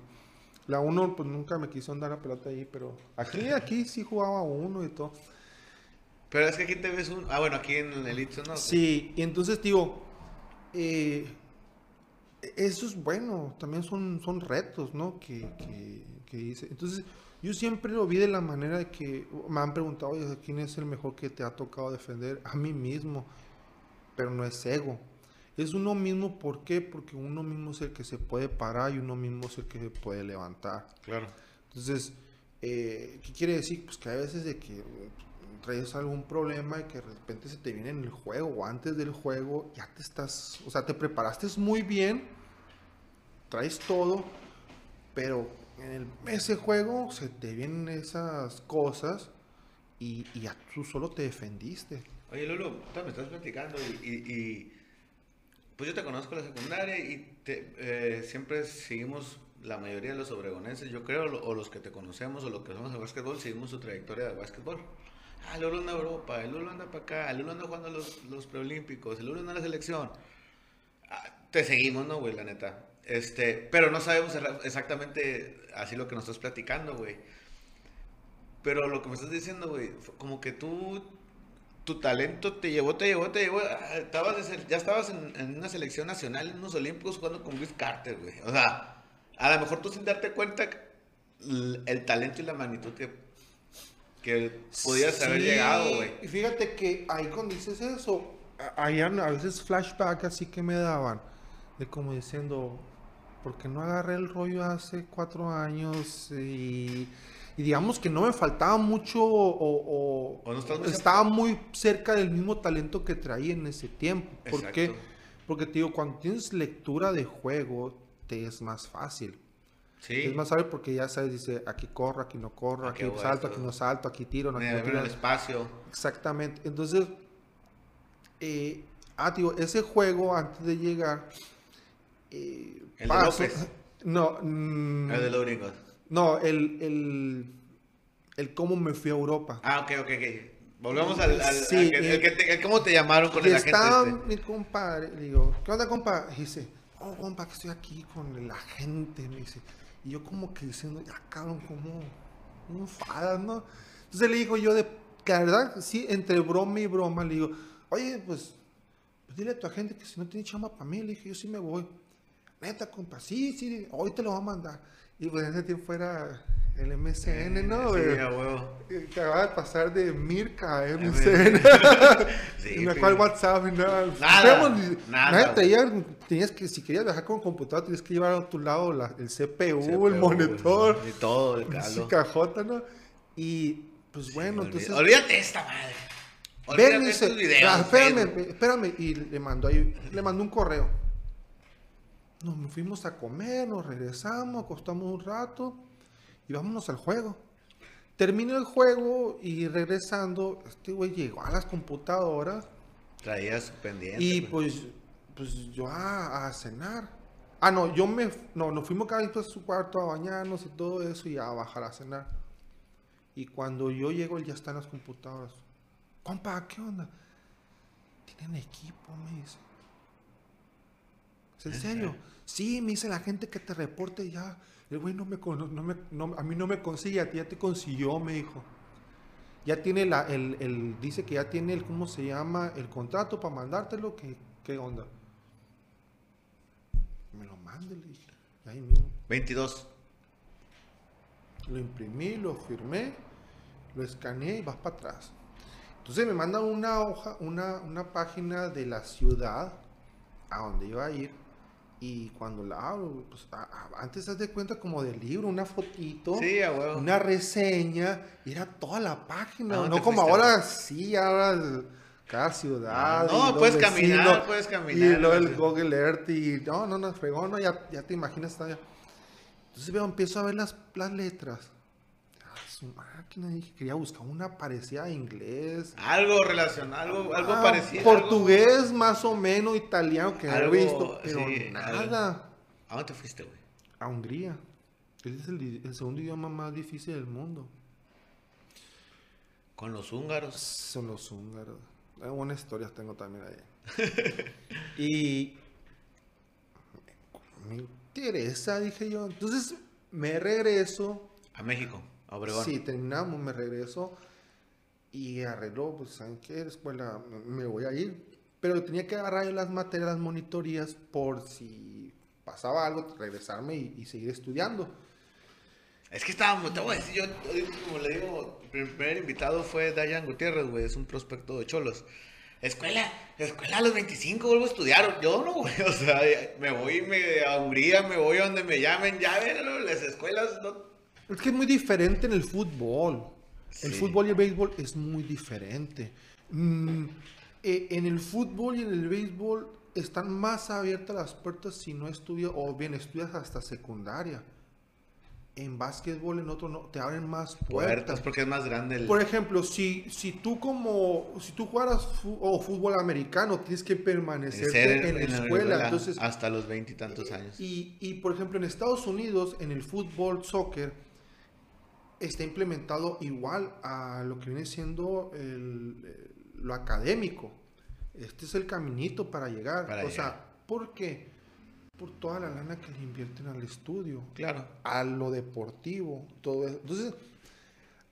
La 1, pues nunca me quiso andar la pelota ahí, pero aquí, aquí sí jugaba uno y todo. Pero es que aquí te ves un... Ah, bueno, aquí en el Elite, ¿no? Sí, y entonces digo, eh, eso es bueno, también son, son retos, ¿no? Que, que, que hice. Entonces, yo siempre lo vi de la manera de que me han preguntado, oye, ¿quién es el mejor que te ha tocado defender? A mí mismo, pero no es ego. Es uno mismo, ¿por qué? Porque uno mismo es el que se puede parar y uno mismo es el que se puede levantar. Claro. Entonces, eh, ¿qué quiere decir? Pues que hay veces de que traes algún problema y que de repente se te viene en el juego o antes del juego, ya te estás, o sea, te preparaste muy bien, traes todo, pero en el- ese juego se te vienen esas cosas y, y tú solo te defendiste. Oye, tú me estás platicando y, pues yo te conozco la secundaria y eh, siempre seguimos, la mayoría de los obregonenses, yo creo, o los que te conocemos o los que somos de básquetbol, seguimos su trayectoria de básquetbol. Ah, el Lulo anda a Europa, el Lulo anda para acá, el Lulo anda jugando los, los preolímpicos, el Lulo anda a la selección. Ah, te seguimos, ¿no, güey? La neta. Este, pero no sabemos exactamente así lo que nos estás platicando, güey. Pero lo que me estás diciendo, güey, como que tú, tu talento te llevó, te llevó, te llevó. Ah, estabas ya estabas en, una selección nacional, en unos olímpicos jugando con Luis Carter, güey. O sea, a lo mejor tú sin darte cuenta el, talento y la magnitud que, que podías haber llegado, güey. Y fíjate que ahí cuando dices eso, hay a veces flashback así que me daban, de como diciendo, porque no agarré el rollo hace cuatro años y, digamos que no me faltaba mucho o, estaba muy cerca del mismo talento que traía en ese tiempo. ¿Por qué? Porque te digo, cuando tienes lectura de juego, te es más fácil. Sí. Es más fácil porque ya sabes, dice, aquí corro, aquí no corro, aquí, salto, aquí no salto, aquí tiro, no, aquí no tiro. el espacio. Exactamente. Entonces, eh, ah, digo, ese juego antes de llegar eh, ¿El de López? No. Mm, el de los gringos. No, el, el, el cómo me fui a Europa. Ah, ok, ok, ok. Volvemos al, al, sí, el, que ¿cómo te llamaron con el agente Está este? mi compadre, le digo, ¿qué onda, compa? Y dice, oh, compa, que estoy aquí con el agente, me dice. Y yo como que diciendo, ya cabrón, como un fadas, ¿no? Entonces le digo yo de, que la verdad, sí, entre broma y broma, le digo, oye, pues, pues dile a tu agente que si no tiene chamba para mí, le dije, yo sí me voy. Neta, compa, sí, sí, hoy te lo voy a mandar. Y pues en ese tiempo era el MCN, ¿no? Sí, a huevo. Que acaba de pasar de Mirka a MCN. sí, no fue WhatsApp y nada. Nada, nada. tenías que, si querías viajar con computador, tenías que llevar a tu lado la, el CPU, el monitor. Y todo, el calo. cajota, ¿no? Y pues bueno, entonces... Olvídate esta madre. Olvídate Ven, dice, videos, ah, espérame, espérame. Y le mandó ahí, le mandó un correo nos fuimos a comer, nos regresamos, acostamos un rato y vámonos al juego. Termino el juego y regresando, este güey llegó a las computadoras. Traía su pendiente. Y pues, pues, pues yo a, cenar. Ah, no, yo me, no, nos fuimos cada uno a su cuarto a bañarnos y todo eso y a bajar a cenar. Y cuando yo llego, él ya está en las computadoras. Compa, ¿qué onda? Tienen equipo, me dice. ¿En serio? Sí, me dice la gente que te reporte ya. El güey no me, no me a mí no me consigue, a ti ya te consiguió, me dijo. Ya tiene la, el, el, dice que ya tiene el, ¿cómo se llama? El contrato para mandártelo, ¿qué, qué onda? Me lo mande, le dije. Ahí mismo. 22. Lo imprimí, lo firmé, lo escaneé y vas para atrás. Entonces me mandan una hoja, una, una página de la ciudad a donde iba a ir y cuando la abro, pues antes haz de cuenta como del libro, una fotito, una reseña, y era toda la página, no como ahora sí, ahora cada ciudad. No, puedes caminar, puedes caminar. Y luego el Google Earth y no, no, no, fregón, no, ya, ya te imaginas. Ya. Entonces veo, empiezo a ver las, las letras su máquina. Dije, quería buscar una parecida a inglés. Algo relacionado, algo, ah, parecido. Portugués, más o menos, italiano, que he visto, pero nada. ¿A dónde te fuiste, güey? A Hungría. Ese es el, segundo idioma más difícil del mundo. ¿Con los húngaros? Son los húngaros. Buenas historias tengo también ahí. y me interesa, dije yo. Entonces me regreso. A México. Sí, terminamos, me regreso y arregló, pues, ¿saben qué? Escuela, me voy a ir. Pero tenía que agarrar las materias, las monitorías, por si pasaba algo, regresarme y, seguir estudiando. Es que estábamos, te voy a decir, yo, como le digo, el primer invitado fue Dayan Gutiérrez, güey, es un prospecto de cholos. Escuela, escuela a los 25 vuelvo a estudiar. Yo no, güey. O sea, me voy me, a Hungría, me voy a donde me llamen. Ya ven, las escuelas no, es que es muy diferente en el fútbol. El fútbol y el béisbol es muy diferente. Mm, eh, en el fútbol y en el béisbol están más abiertas las puertas si no estudias, o bien estudias hasta secundaria. En básquetbol, en otro no, te abren más puertas. porque es más grande Por ejemplo, si, si tú como, si tú jugaras o fútbol americano, tienes que permanecer en, la escuela. entonces, hasta los veintitantos años. Y, y, por ejemplo, en Estados Unidos, en el fútbol, soccer, está implementado igual a lo que viene siendo el, eh, lo académico. Este es el caminito para llegar. Para o llegar. sea, ¿por qué? Por toda la lana que le invierten al estudio, Claro. a lo deportivo, todo eso. Entonces,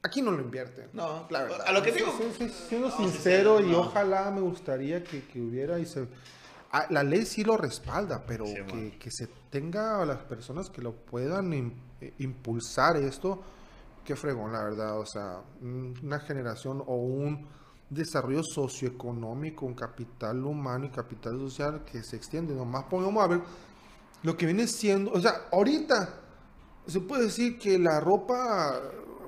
aquí no lo invierten. No, La verdad. a lo que digo. sí, sí, siendo No, sincero, y no. ojalá me gustaría que, que hubiera y se... Ah, La ley sí lo respalda, pero Sí, que, que se tenga a las personas que lo puedan eh, impulsar esto, qué fregón, la verdad. O sea, un- una generación o un desarrollo socioeconómico, un capital humano y capital social que se extiende. Nomás pongamos a ver lo que viene siendo, o sea, ahorita se puede decir que la ropa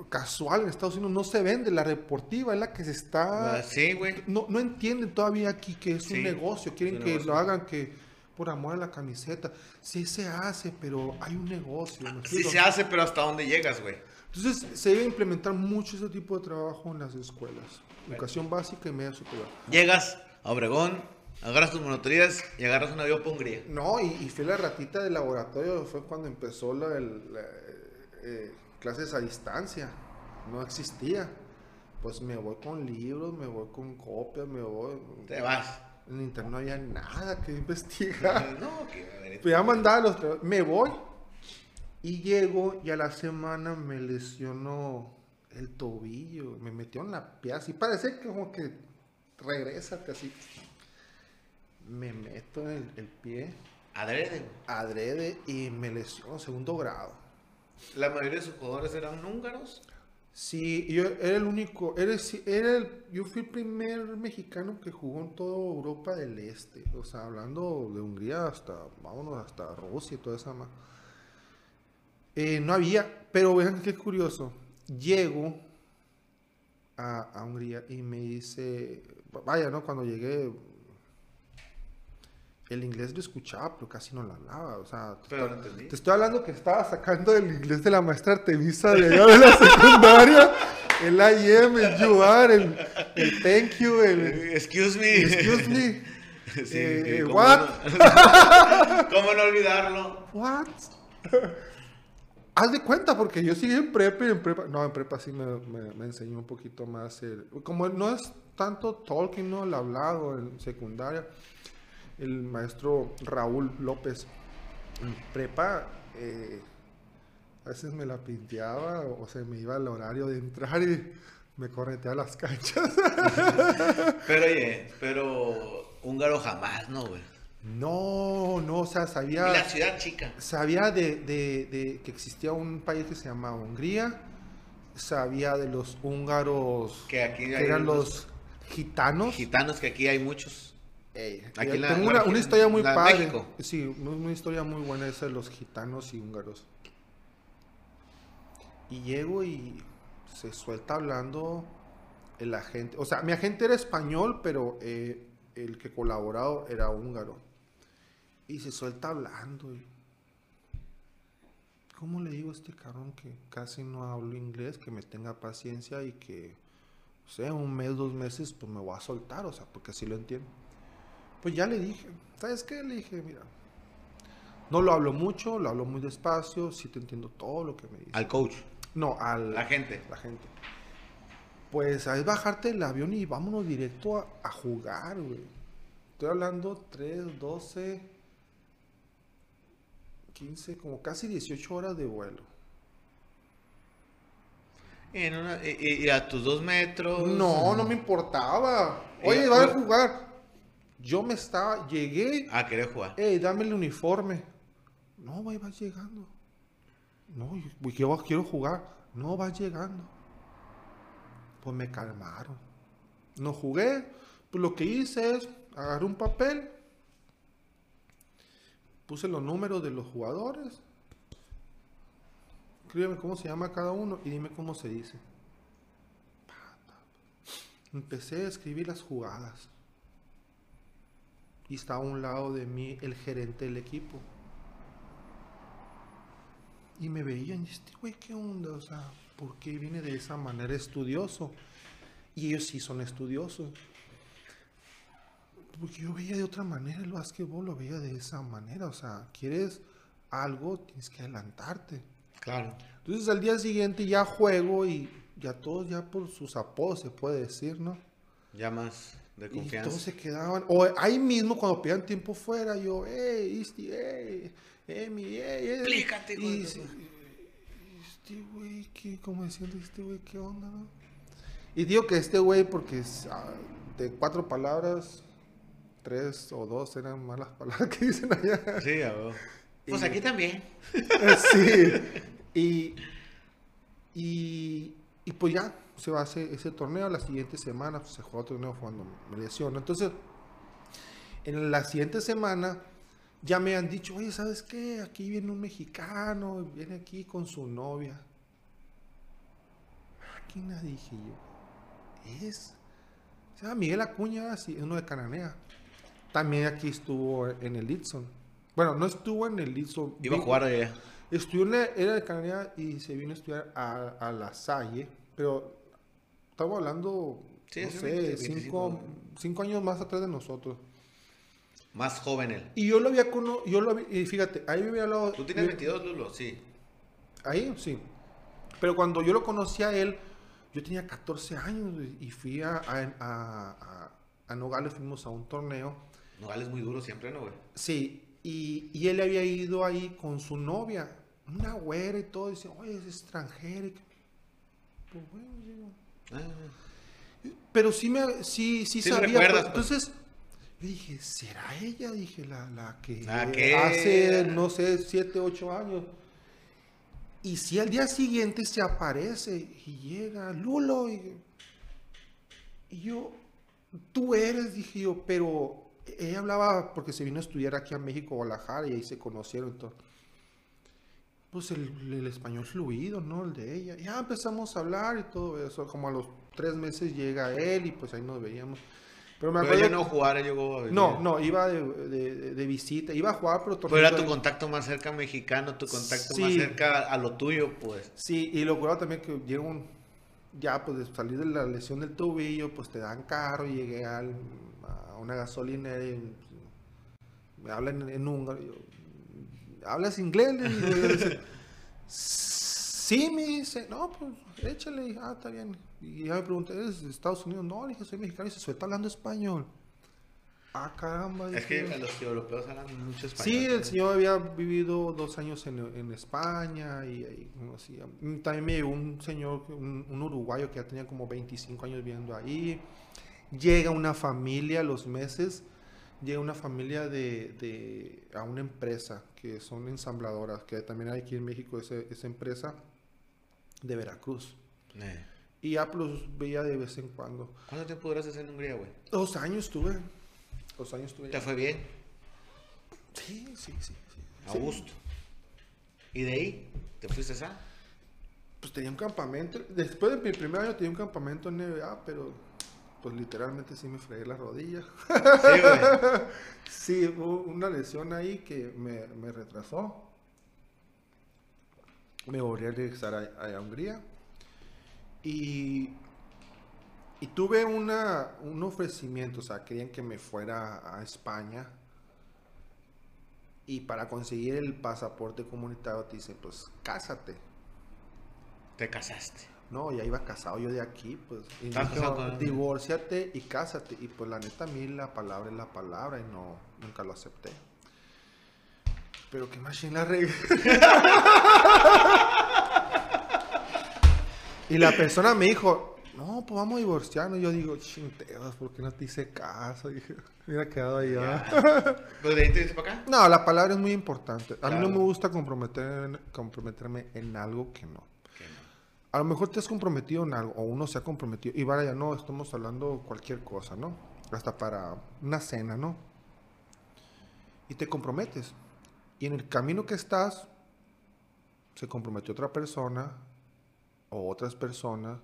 casual en Estados Unidos no se vende, la deportiva es la que se está... Ah, Sí, güey. No, no entienden todavía aquí que es Sí, un negocio, quieren que negocio. lo hagan que por amor a la camiseta. Sí se hace, pero hay un negocio. ¿me Sí se hace, pero hasta dónde llegas, güey. Entonces se debe implementar mucho ese tipo de trabajo en las escuelas. Educación básica y media superior. Llegas a Obregón, agarras tus monotorías y agarras un avión para Hungría. No, y, y fui la ratita del laboratorio, fue cuando empezó la, el- la, eh, clases a distancia, no existía. Pues me voy con libros, me voy con copias, me voy... Te vas. En internet no había nada que investigar. No, que a ver. Ya mandaba los Me voy y llego y a la semana me lesionó el tobillo. Me metió en la pieza y parece que como que regresa así. Me meto en el, el pie Adrede, adrede y me lesionó segundo grado. La mayoría de sus jugadores eran húngaros. Sí, yo era el único, era, el, yo fui el primer mexicano que jugó en toda Europa del Este, o sea, hablando de Hungría hasta, vámonos, hasta Rusia y toda esa ma- Eh, no había, pero vean qué curioso, llego a, a Hungría y me dice, vaya, ¿no? Cuando llegué, el inglés lo escuchaba, pero casi no lo hablaba, o sea, Pero no entendí. te estoy hablando que estaba sacando el inglés de la maestra Artemisa de allá de la secundaria. El IM, el you are, el, el thank you, el Excuse me. excuse me. Sí, eh, ¿cómo what? no- ¿Cómo no olvidarlo? What? Haz de cuenta, porque yo sigo en prepa y en prepa. No, en prepa sí me, me- me enseñó un poquito más. el- como no es tanto talking, ¿no? El hablado en secundaria. El maestro Raúl López en prepa. eh, a veces me la pinteaba o, se me iba el horario de entrar y me correteaba las canchas. Pero oye, pero húngaro jamás, ¿no, güey? No, no, o sea, sabía. la ciudad chica. Sabía de, de- de que existía un país que se llamaba Hungría. Sabía de los húngaros Que aquí que eran unos los gitanos. Gitanos que aquí hay muchos. Ey, Aquí la- tengo la una, una historia muy padre. México. Sí, una, historia muy buena esa de los gitanos y húngaros. Y llego y se suelta hablando el agente. O sea, mi agente era español, pero eh, el que colaboraba era húngaro. Y se suelta hablando. y- ¿Cómo le digo a este cabrón que casi no hablo inglés, que me tenga paciencia y que, o sea, un mes, dos meses, pues me voy a soltar, o sea, porque así lo entiendo. Pues ya le dije, ¿sabes qué? Le dije, mira, no lo hablo mucho, lo hablo muy despacio, sí te entiendo todo lo que me dices. Al coach. No, al, La gente. la gente. Pues es bajarte el avión y vámonos directo a, a jugar, güey. Estoy hablando 3, 12, 15, como casi 18 horas de vuelo. En una- y, y- y a tus dos metros. No, no me importaba. Y Oye, va a jugar. Yo me estaba, llegué, Ah, quería jugar. Ey, dame el uniforme. No, güey, vas llegando. No, güey, yo quiero jugar. No, vas llegando. Pues me calmaron. No jugué. Pues lo que hice es agarré un papel. Puse los números de los jugadores. Escríbeme cómo se llama cada uno y dime cómo se dice. Empecé a escribir las jugadas. Y estaba a un lado de mí el gerente del equipo. Y me veían y este güey, ¿qué onda? O sea, ¿por qué viene de esa manera estudioso? Y ellos sí son estudiosos. Porque yo veía de otra manera el básquetbol, lo veía de esa manera. O sea, quieres algo, tienes que adelantarte. Claro. Entonces al día siguiente ya juego y ya todos ya por sus apodos se puede decir, ¿no? Ya más de Y confianza. todos se quedaban. O ahí mismo cuando pedían tiempo fuera, yo, hey, Isti, hey, Emi, hey, hey. Explícate, Y tu- Este güey, ¿qué? Como diciendo, este güey, ¿qué onda, no? Y digo que este güey, porque es, ah, de cuatro palabras, tres o dos eran malas palabras que dicen allá. Sí, a. Pues aquí también. sí. Y, y, y pues ya se va a hacer ese torneo. La siguiente semana se juega otro torneo cuando me lesiono. Entonces, en la siguiente semana ya me han dicho, oye, ¿sabes qué? Aquí viene un mexicano, viene aquí con su novia. Máquina, dije yo. Es. Se llama Miguel Acuña, sí, uno de Cananea. También aquí estuvo en el Litson. Bueno, no estuvo en el Litson. Iba a jugar allá. Estudió en la, era de Canadá y se vino a estudiar a, a La Salle, pero estamos hablando, Sí, no sé, 20, cinco, 25. cinco años más atrás de nosotros. Más joven él. Y yo lo había conocido, yo lo había- y fíjate, ahí me había hablado... ¿Tú tienes yo- 22, Lulo? Sí. Ahí, sí. Pero cuando yo lo conocí a él, yo tenía 14 años y fui a, a, a, Nogales, fuimos a un torneo. Nogales muy duro siempre, ¿no, güey? Sí, y, y él había ido ahí con su novia, una güera y todo, y dice, oye, es extranjera. Pues bueno, Ah, Pero sí, me, sí, sí, sabía. recuerdas, pues. pues. Entonces, yo dije, ¿será ella? Dije, la, la que La hace, no sé, 7, 8 años. Y si al día siguiente se aparece y llega Lulo, y, y yo, tú eres, dije yo, pero ella hablaba porque se vino a estudiar aquí a México, Guadalajara, y ahí se conocieron. Todo. Pues el, el español fluido, ¿no? El de ella. Ya empezamos a hablar y todo eso. Como a los tres meses llega él y pues ahí nos veíamos. Pero me Pero acuerdo. ella no jugara, llegó a no, no, iba de, de- de visita. Iba a jugar, pero Pero era tu de- contacto más cerca mexicano, tu contacto Sí. más cerca a lo tuyo, pues. Sí, y lo curado también que llega un. Ya, pues de salir de la lesión del tobillo, pues te dan carro. Y llegué al- a una gasolinera y me hablan en, en húngaro. yo, ¿Hablas inglés? Y sí, me dice, no, pues échale. Y, Ah, está bien. Y ya me pregunté, ¿eres de Estados Unidos? No, le dije, soy mexicano. Y dice, ¿está hablando español? Ah, caramba. Es que yo. los europeos hablan mucho español. Sí, el señor había vivido dos años en, en España y conocía. Mm, También me llegó un señor, un, un uruguayo que ya tenía como 25 años viviendo ahí. Llega una familia a los meses, llega una familia de, de- a una empresa que son ensambladoras, que también hay aquí en México ese- esa empresa de Veracruz. Eh. Y ya los veía de vez en cuando. ¿Cuánto tiempo duraste en Hungría, güey? Dos años tuve. Dos años tuve. ¿Te fue bien? Sí, sí, sí. sí. A Sí. gusto. ¿Y de ahí? ¿Te fuiste a? Pues tenía un campamento. Después de mi primer año tenía un campamento en NBA, pero pues literalmente sí me fregué las rodillas. Sí, güey. sí, hubo una lesión ahí que me, me retrasó. Me volví a regresar a, a Hungría. Y, y tuve una, un ofrecimiento, o sea, querían que me fuera a España. Y para conseguir el pasaporte comunitario te dicen, pues cásate. Te casaste. No, ya iba casado yo de aquí, pues. Y ¿Estás dije, casado con- divórciate y cásate. Y pues la neta, a mí la palabra es la palabra y no, nunca lo acepté. Pero que machine la regué. y la persona me dijo, no, pues vamos a divorciarnos. Yo digo, chinteos, ¿por qué no te hice caso? Me hubiera quedado allá. ¿Pero de ahí te vienes para acá? No, la palabra es muy importante. A mí no me gusta comprometer, comprometerme en algo que no. A lo mejor te has comprometido en algo, o uno se ha comprometido. Y vaya, no, estamos hablando cualquier cosa, ¿no? Hasta para una cena, ¿no? Y te comprometes. Y en el camino que estás, se comprometió otra persona, o otras personas,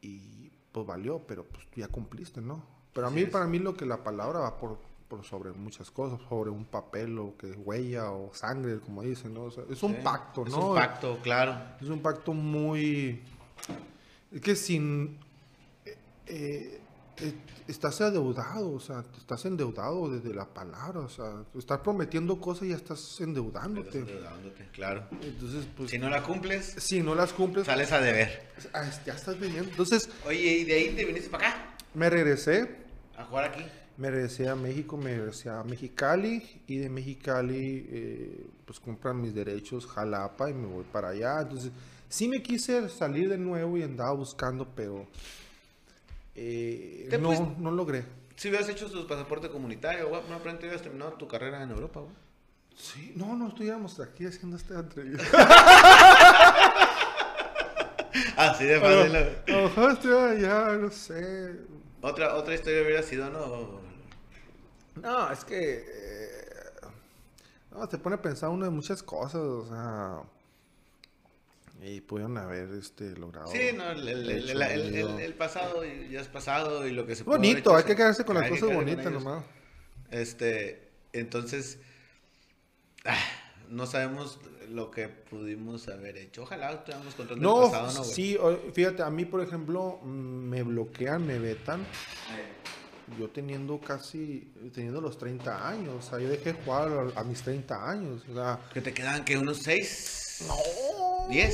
y pues valió, pero pues ya cumpliste, ¿no? Pero a mí, para mí, lo que la palabra va por, por sobre muchas cosas, sobre un papel, o que huella, o sangre, como dicen, ¿no? O sea, es un Sí. pacto, Es ¿no? un pacto, claro. Es un pacto muy... Es que sin... eh, eh, eh, estás endeudado, o sea, estás endeudado desde la palabra, o sea, estás prometiendo cosas y ya estás endeudándote. Estás endeudándote, claro. Entonces, pues... Si no la cumples, si no las cumples... Sales a deber. Ah, ya estás viniendo. Entonces... Oye, ¿y de ahí te viniste para acá? Me regresé. ¿A jugar aquí? Me regresé a México, me regresé a Mexicali y de Mexicali eh, pues compran mis derechos Jalapa y me voy para allá. Entonces sí me quise salir de nuevo y andaba buscando, pero eh, no, no logré. Si hubieras hecho tu pasaporte comunitario, güey, no pronto hubieras terminado tu carrera en Europa, güey. Sí, no, no estuviéramos aquí haciendo esta entrevista. Así de fácil. A lo mejor estoy allá, no sé. Otra, otra historia hubiera sido, ¿no? No, es que. Eh, no, te pone a pensar uno de muchas cosas, o sea. Y pudieron haber este, logrado. Sí, no, el, el, pasado ya es pasado y lo que se Bonito, hay que quedarse con las cosas bonitas nomás. Este, entonces. Ah, no sabemos lo que pudimos haber hecho. Ojalá tuviéramos control del pasado, ¿no? Sí, fíjate, a mí, por ejemplo, me bloquean, me vetan. Yo teniendo casi, teniendo los 30 años, o sea, yo dejé jugar a, mis 30 años, o sea... ¿Que te quedan que unos 6? No. ¿10?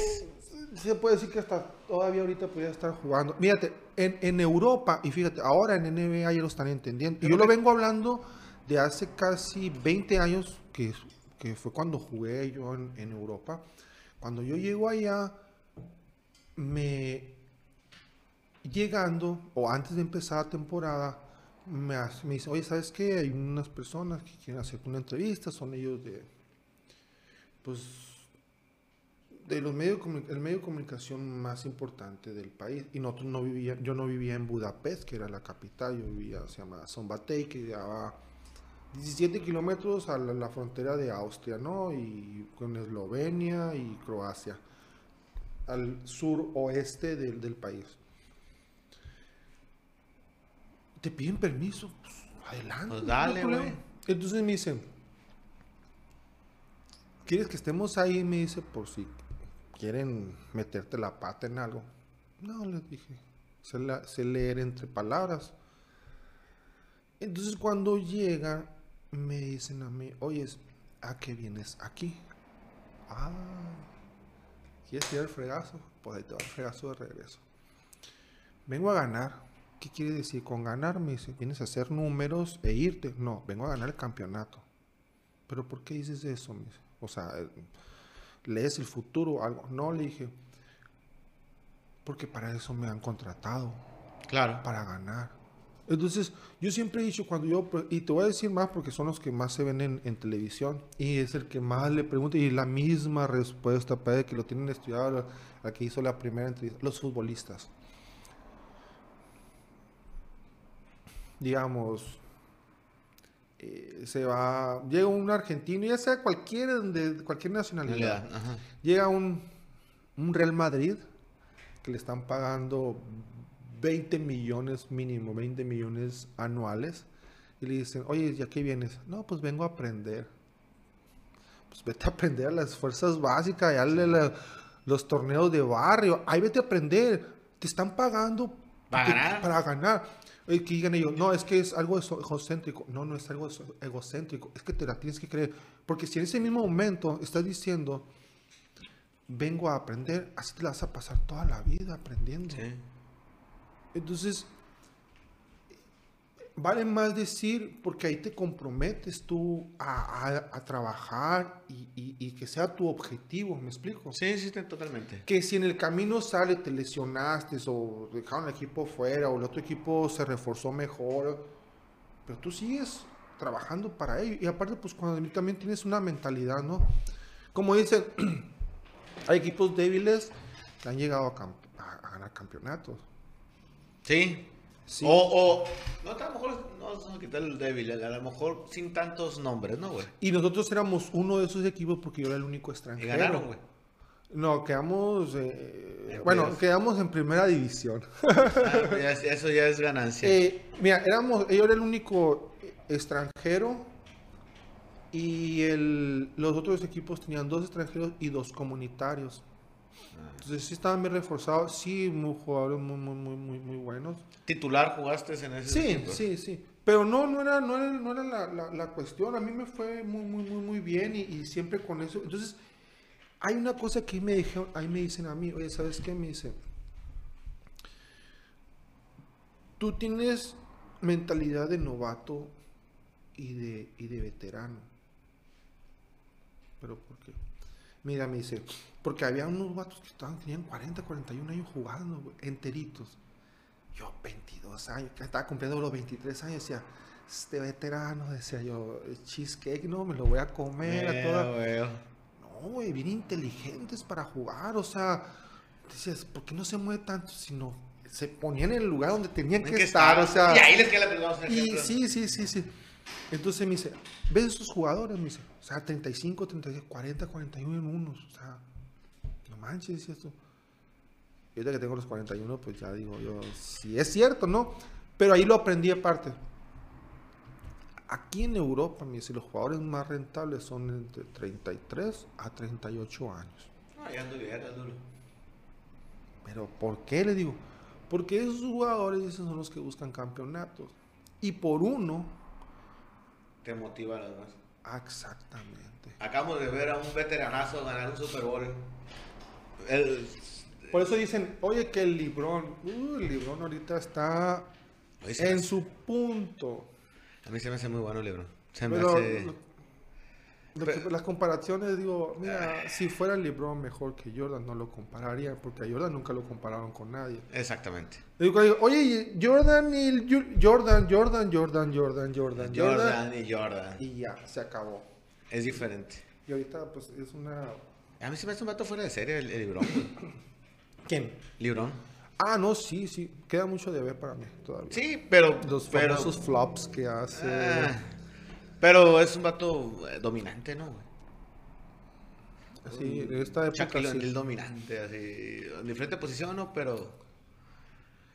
Se puede decir que hasta todavía ahorita podría estar jugando. Mírate, en, en Europa, y fíjate, ahora en NBA ya lo están entendiendo. Y yo lo vengo hablando de hace casi 20 años que que fue cuando jugué yo en, Europa. Cuando yo llego allá, me llegando, o antes de empezar la temporada, me, dice, oye, ¿sabes qué? Hay unas personas que quieren hacer una entrevista, son ellos de, pues, de los medios, el medio de comunicación más importante del país. Y nosotros no vivía, yo no vivía en Budapest, que era la capital, yo vivía, se llama Zombatei, que llevaba 17 kilómetros a la, frontera de Austria, ¿no? Y con Eslovenia y Croacia, al sur oeste del, país. Te piden permiso, pues, adelante. Pues dale, güey. Entonces me dicen, ¿quieres que estemos ahí? Me dice, por si quieren meterte la pata en algo. No, les dije, sé leer entre palabras. Entonces cuando llega me dicen a mí, oye, ¿a qué vienes aquí? Ah, ¿quieres ir al fregazo? Pues ahí te va el fregazo de regreso. Vengo a ganar. ¿Qué quiere decir con ganar? Me dice, ¿vienes a hacer números e irte? No, vengo a ganar el campeonato. ¿Pero por qué dices eso? Me O sea, ¿lees el futuro o algo? No, le dije, porque para eso me han contratado. Claro. Para ganar. Entonces, yo siempre he dicho cuando yo, y te voy a decir más porque son los que más se ven en, televisión, y es el que más le pregunta, y la misma respuesta, para que lo tienen estudiado, la, que hizo la primera entrevista, los futbolistas. Digamos, eh, se va, llega un argentino, ya sea cualquier, de cualquier nacionalidad, llega un, un Real Madrid que le están pagando 20 millones mínimo, 20 millones anuales. Y le dicen, oye, ¿ya qué vienes? No, pues vengo a aprender. Pues vete a aprender las fuerzas básicas, ya los torneos de barrio. Ahí vete a aprender. Te están pagando para ganar. Y que digan ellos, no, es que es algo egocéntrico. No, no es algo egocéntrico. Es que te la tienes que creer. Porque si en ese mismo momento estás diciendo, vengo a aprender, así te la vas a pasar toda la vida aprendiendo. Sí. Entonces, vale más decir, porque ahí te comprometes tú a, trabajar y, que sea tu objetivo, ¿me explico? Sí, sí, totalmente. Que si en el camino sale, te lesionaste o dejaron el equipo fuera o el otro equipo se reforzó mejor, pero tú sigues trabajando para ello. Y aparte, pues cuando también tienes una mentalidad, ¿no? Como dicen, hay equipos débiles que han llegado a ganar campeonatos. Sí. sí. O, o, no, a lo mejor no vamos a quitar el débil, a lo mejor sin tantos nombres, ¿no, güey? Y nosotros éramos uno de esos equipos porque yo era el único extranjero. Y ganaron, güey. No, quedamos, eh, bueno, quedamos en primera división. Ah, eso ya es ganancia. Eh, mira, éramos, yo era el único extranjero y el, los otros equipos tenían dos extranjeros y dos comunitarios. Entonces sí estaban bien reforzados, sí, muy jugadores muy, muy, muy, muy, muy buenos. ¿Titular jugaste en ese Sí, equipo? sí, sí. Pero no, no era, no era, no era la, la- la cuestión. A mí me fue muy, muy, muy, muy bien y, y siempre con eso. Entonces, hay una cosa que me dijeron, ahí me dicen a mí, oye, ¿sabes qué? Me dicen, tú tienes mentalidad de novato y de, y de veterano. ¿Pero por qué? Mira, me dice, porque había unos vatos que estaban, tenían 40, 41 años jugando, enteritos. Yo, 22 años, que estaba cumpliendo los 23 años, decía, este veterano, decía yo, cheesecake, no, me lo voy a comer a toda. Eh, güey. No, güey, bien inteligentes para jugar, o sea, decías, ¿por qué no se mueve tanto? Sino se ponían en el lugar donde tenían que, estar, o sea. Y ahí les queda la primera vamos a Y sí, sí, sí, sí. Entonces me dice, ¿ves esos jugadores? Me dice, o sea, 35, 36, 40, 41 en unos, o sea, no manches, decía esto. Y ahorita que tengo los 41, pues ya digo yo, sí es cierto, ¿no? Pero ahí lo aprendí aparte. Aquí en Europa, me dice, los jugadores más rentables son entre 33 a 38 años. No, ya ando bien, duro. Pero ¿por qué? Le digo, porque esos jugadores dicen, son los que buscan campeonatos. Y por uno, Te motiva nada más. ah, exactamente. Acabamos de ver a un veteranazo ganar un Super Bowl. El- Por eso dicen, oye, que el Librón, uh, el Librón ahorita está en hace- su punto. A mí se me hace muy bueno el libro. Se me Pero hace... Pero- las comparaciones, digo, mira, si fuera el Librón mejor que Jordan, no lo compararía, porque a Jordan nunca lo compararon con nadie. Exactamente. Digo, digo, oye, Jordan y Jordan, Jordan, Jordan, Jordan, Jordan, Jordan, y Jordan. y ya, se acabó. Es diferente. Y ahorita, pues, es una... A mí se me hace un vato fuera de serie el, el. ¿Quién? Librón. Ah, no, sí, sí, queda mucho de ver para mí todavía. Sí, pero... Los pero, famosos flops que hace. Ah, pero es un vato eh, dominante, ¿no? güey? Sí, en esta época Shaquille sí. Dominante, así, en diferente posición, ¿no? Pero...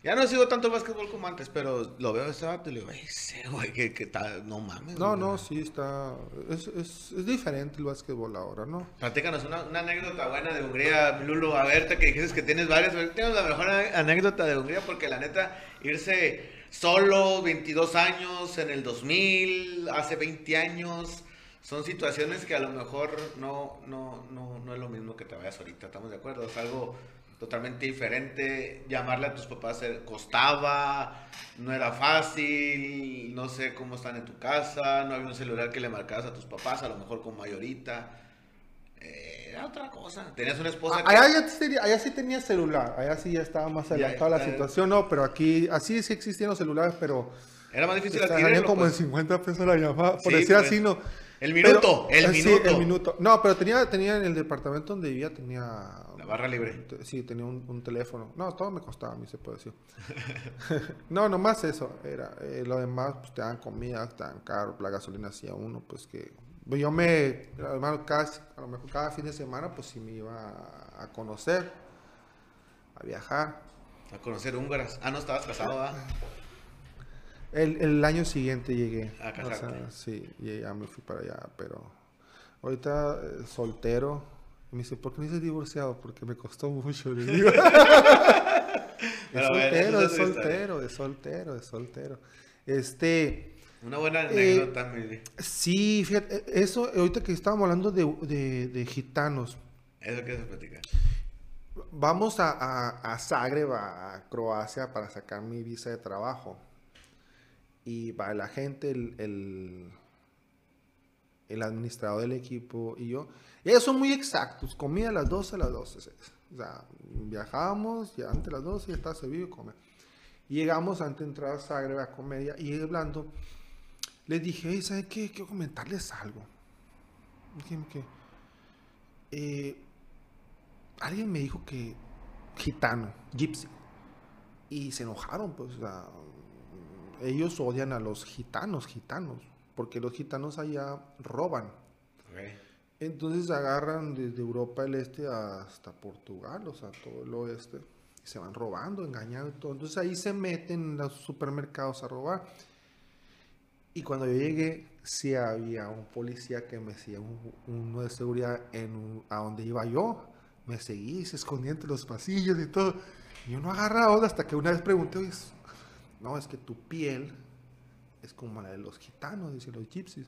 Ya no sigo tanto el básquetbol como antes, pero lo veo a ese vato y le digo, "Ey, ese güey, que, que tal, no mames. No, güey". no, sí está. Es, es, es diferente el básquetbol ahora, ¿no? Platícanos una, una anécdota buena de Hungría, Lulo. A ver, te que dices que tienes varias. Tienes la mejor anécdota de Hungría porque la neta, irse solo, 22 años, en el 2000, hace 20 años, son situaciones que a lo mejor no, no, no, no es lo mismo que te vayas ahorita, ¿estamos de acuerdo? Es algo totalmente diferente. Llamarle a tus papás costaba, no era fácil, no sé cómo están en tu casa, no había un celular que le marcabas a tus papás, a lo mejor con mayorita. Eh, era otra cosa. Tenías una esposa Ah, Allá, sí tenía celular, allá sí ya estaba más adelantada la situación, no, pero aquí, así sí existían los celulares, pero era más difícil adquirirlo. como pues. en 50 pesos la llamada, por Sí, decir pues. así, no. El minuto, Pero- el eh, sí, minuto. el minuto. No, pero tenía, tenía en el departamento donde vivía, tenía... La barra libre. Sí, tenía un, un teléfono. No, todo me costaba a mí, se puede decir. no, nomás eso. Era, eh, lo demás, pues te dan comida, te dan caro, la gasolina hacía uno, pues que... pues, Yo me, además, cada, a lo mejor cada fin de semana, pues sí me iba a, conocer, a viajar. A conocer húngaras. Ah, no, estabas casado, ¿ah? El, el año siguiente llegué. A O casarte. sea, sí, y ya me fui para allá, pero ahorita eh, soltero. Y me dice, ¿por qué no dices divorciado? Porque me costó mucho. Le digo. es soltero, es soltero, es soltero, es soltero. Este, Una buena Eh, anécdota, mi- sí, fíjate, eh, eso, ahorita que estábamos hablando de, de- de gitanos, Eso que se platica. Vamos a, a, a Zagreb, a, Croacia, para sacar mi visa de trabajo. Y va la gente, el, el, el administrador del equipo y yo. Ellos son muy exactos. Comida a las 12, a las 12. O sea, viajamos, ya antes de las 12 ya está servido y come. Y llegamos antes de entrar a Zagreb a comer y hablando. Les dije, "Ey, ¿saben qué? Quiero comentarles algo. ¿qué? Eh, alguien me dijo que gitano, gypsy. Y se enojaron, pues, ellos odian a los gitanos, gitanos, porque los gitanos allá roban. Entonces agarran desde Europa del Este hasta Portugal, o sea, todo el oeste, y se van robando, engañando y todo. Entonces ahí se meten en los supermercados a robar. Y cuando yo llegué, sí había un policía que me decía un- uno de seguridad en a donde iba yo, me seguía y se escondía entre los pasillos y todo. Y yo no agarraba hasta que una vez pregunté, "Oye, no, es que tu piel es como la de los gitanos, dice los gypsies.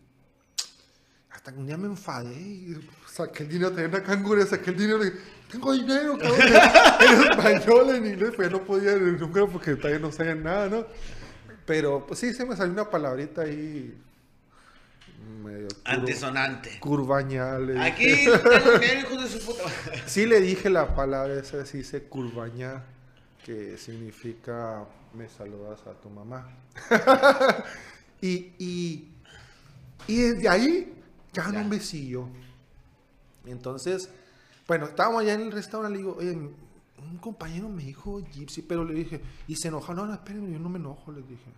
Hasta que un día me enfadé y saqué el dinero, tenía una cangura, saqué el dinero y tengo dinero, cabrón. en español, en inglés, pues ya no podía húngaro porque todavía no sabía nada, ¿no? Pero pues sí, se me salió una palabrita ahí medio Antisonante. curvañal. eh. Aquí tengo hijos de su puta. Sí le dije la palabra esa, sí dice curvaña, que significa me saludas a tu mamá. y, y, y desde ahí ya Ya. un besillo. Entonces, bueno, estábamos allá en el restaurante, le digo, oye, un compañero me dijo Gypsy, pero le dije, y se enojó, no, no, espérenme, yo no me enojo, les dije.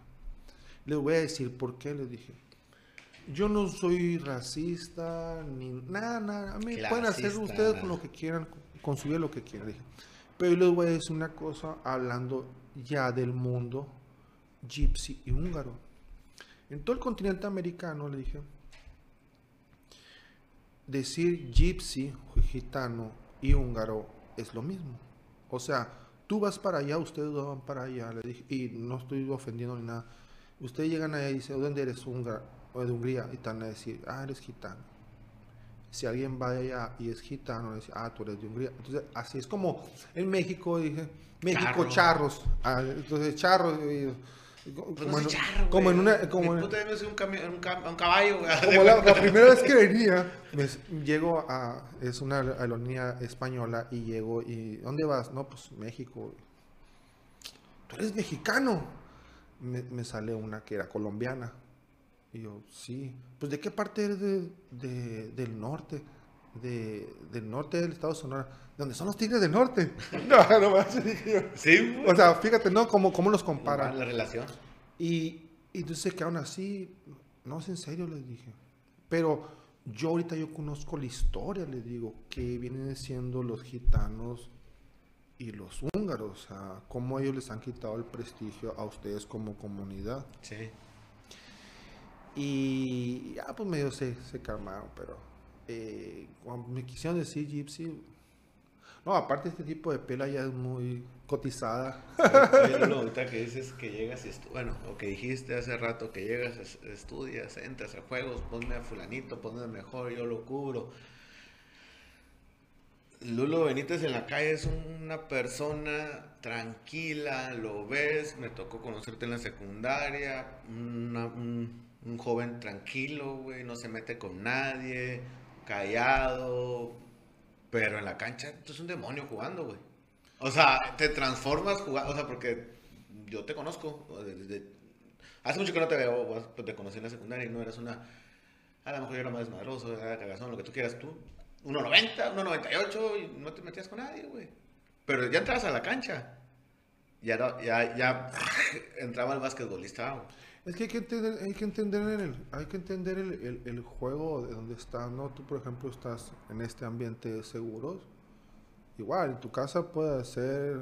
Les voy a decir por qué, les dije. Yo no soy racista, ni nada, nada. A mí pueden hacer ustedes con lo que quieran, con su vida lo que quieran. dije. Pero yo les voy a decir una cosa, hablando ya del mundo gypsy y húngaro. En todo el continente americano, le dije, decir gypsy, gitano y húngaro es lo mismo. O sea, tú vas para allá, ustedes dos van para allá, le dije, y no estoy ofendiendo ni nada. Ustedes llegan allá y dicen, ¿dónde eres húngaro? O de Hungría, y te van a decir, ah, eres gitano. Si alguien va de allá y es gitano, le dice, ah, tú eres de Hungría. Entonces, así es como en México, dije, México, Charro. charros. Ah, entonces, charros. Como, Pues en, charro, como en una. Como en- puta un, cami- un, cam- un caballo, güey. como la, la primera vez que venía, me- llego a, es una aerolínea española y llego y, ¿dónde vas? No, pues México. ¿Tú eres mexicano? Me, me sale una que era colombiana. Y yo, sí. Pues, ¿de qué parte eres de- de- del norte? De, del norte del estado de Sonora. ¿Dónde son los tigres del norte? No, no más. Sí, güey. O sea, fíjate, ¿no? ¿Cómo, cómo los comparan? La relación. Y, y entonces se quedaron así. No, es en serio, les dije. Pero yo ahorita yo conozco la historia, les digo, que vienen siendo los gitanos y los húngaros. O sea, cómo ellos les han quitado el prestigio a ustedes como comunidad. Sí. Y ya, pues medio se, se calmaron, pero eh, cuando me quisieron decir gypsy. No, aparte este tipo de pela ya es muy cotizada. Lolo, ahorita que dices que llegas y estu- bueno, o que dijiste hace rato que llegas, es- estudias, entras a juegos, ponme a fulanito, ponme mejor, yo lo cubro. Lulo Benítez en la calle es una persona tranquila, lo ves, me tocó conocerte en la secundaria, una- un, un joven tranquilo, güey, no se mete con nadie, callado, pero en la cancha tú es un demonio jugando, güey. O sea, te transformas jugando, o sea, porque yo te conozco. hace mucho que no te veo, pues, te conocí en la secundaria y no eras una. A lo mejor yo era más desmadroso, era cagazón, lo que tú quieras tú. 1.90, 1.98 y no te metías con nadie, güey. Pero ya entrabas a la cancha. Ya, ya, ya entraba el basquetbolista, güey. Es que hay que entender, hay que entender el, hay que entender el, el- el juego de donde estás, ¿no? Tú, por ejemplo, estás en este ambiente de seguros. Igual, en tu casa puede ser,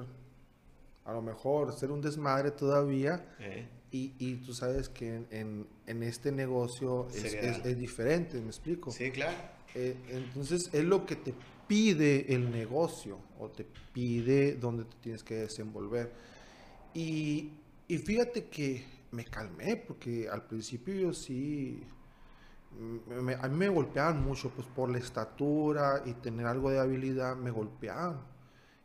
a lo mejor, ser un desmadre todavía. Eh, Y, y tú sabes que en, en- en este negocio es, es- es diferente, ¿me explico? Sí, claro. Eh, entonces es lo que te pide el negocio o te pide dónde te tienes que desenvolver. Y, y fíjate que me calmé porque al principio yo sí, me- a mí me golpeaban mucho pues por la estatura y tener algo de habilidad, me golpeaban.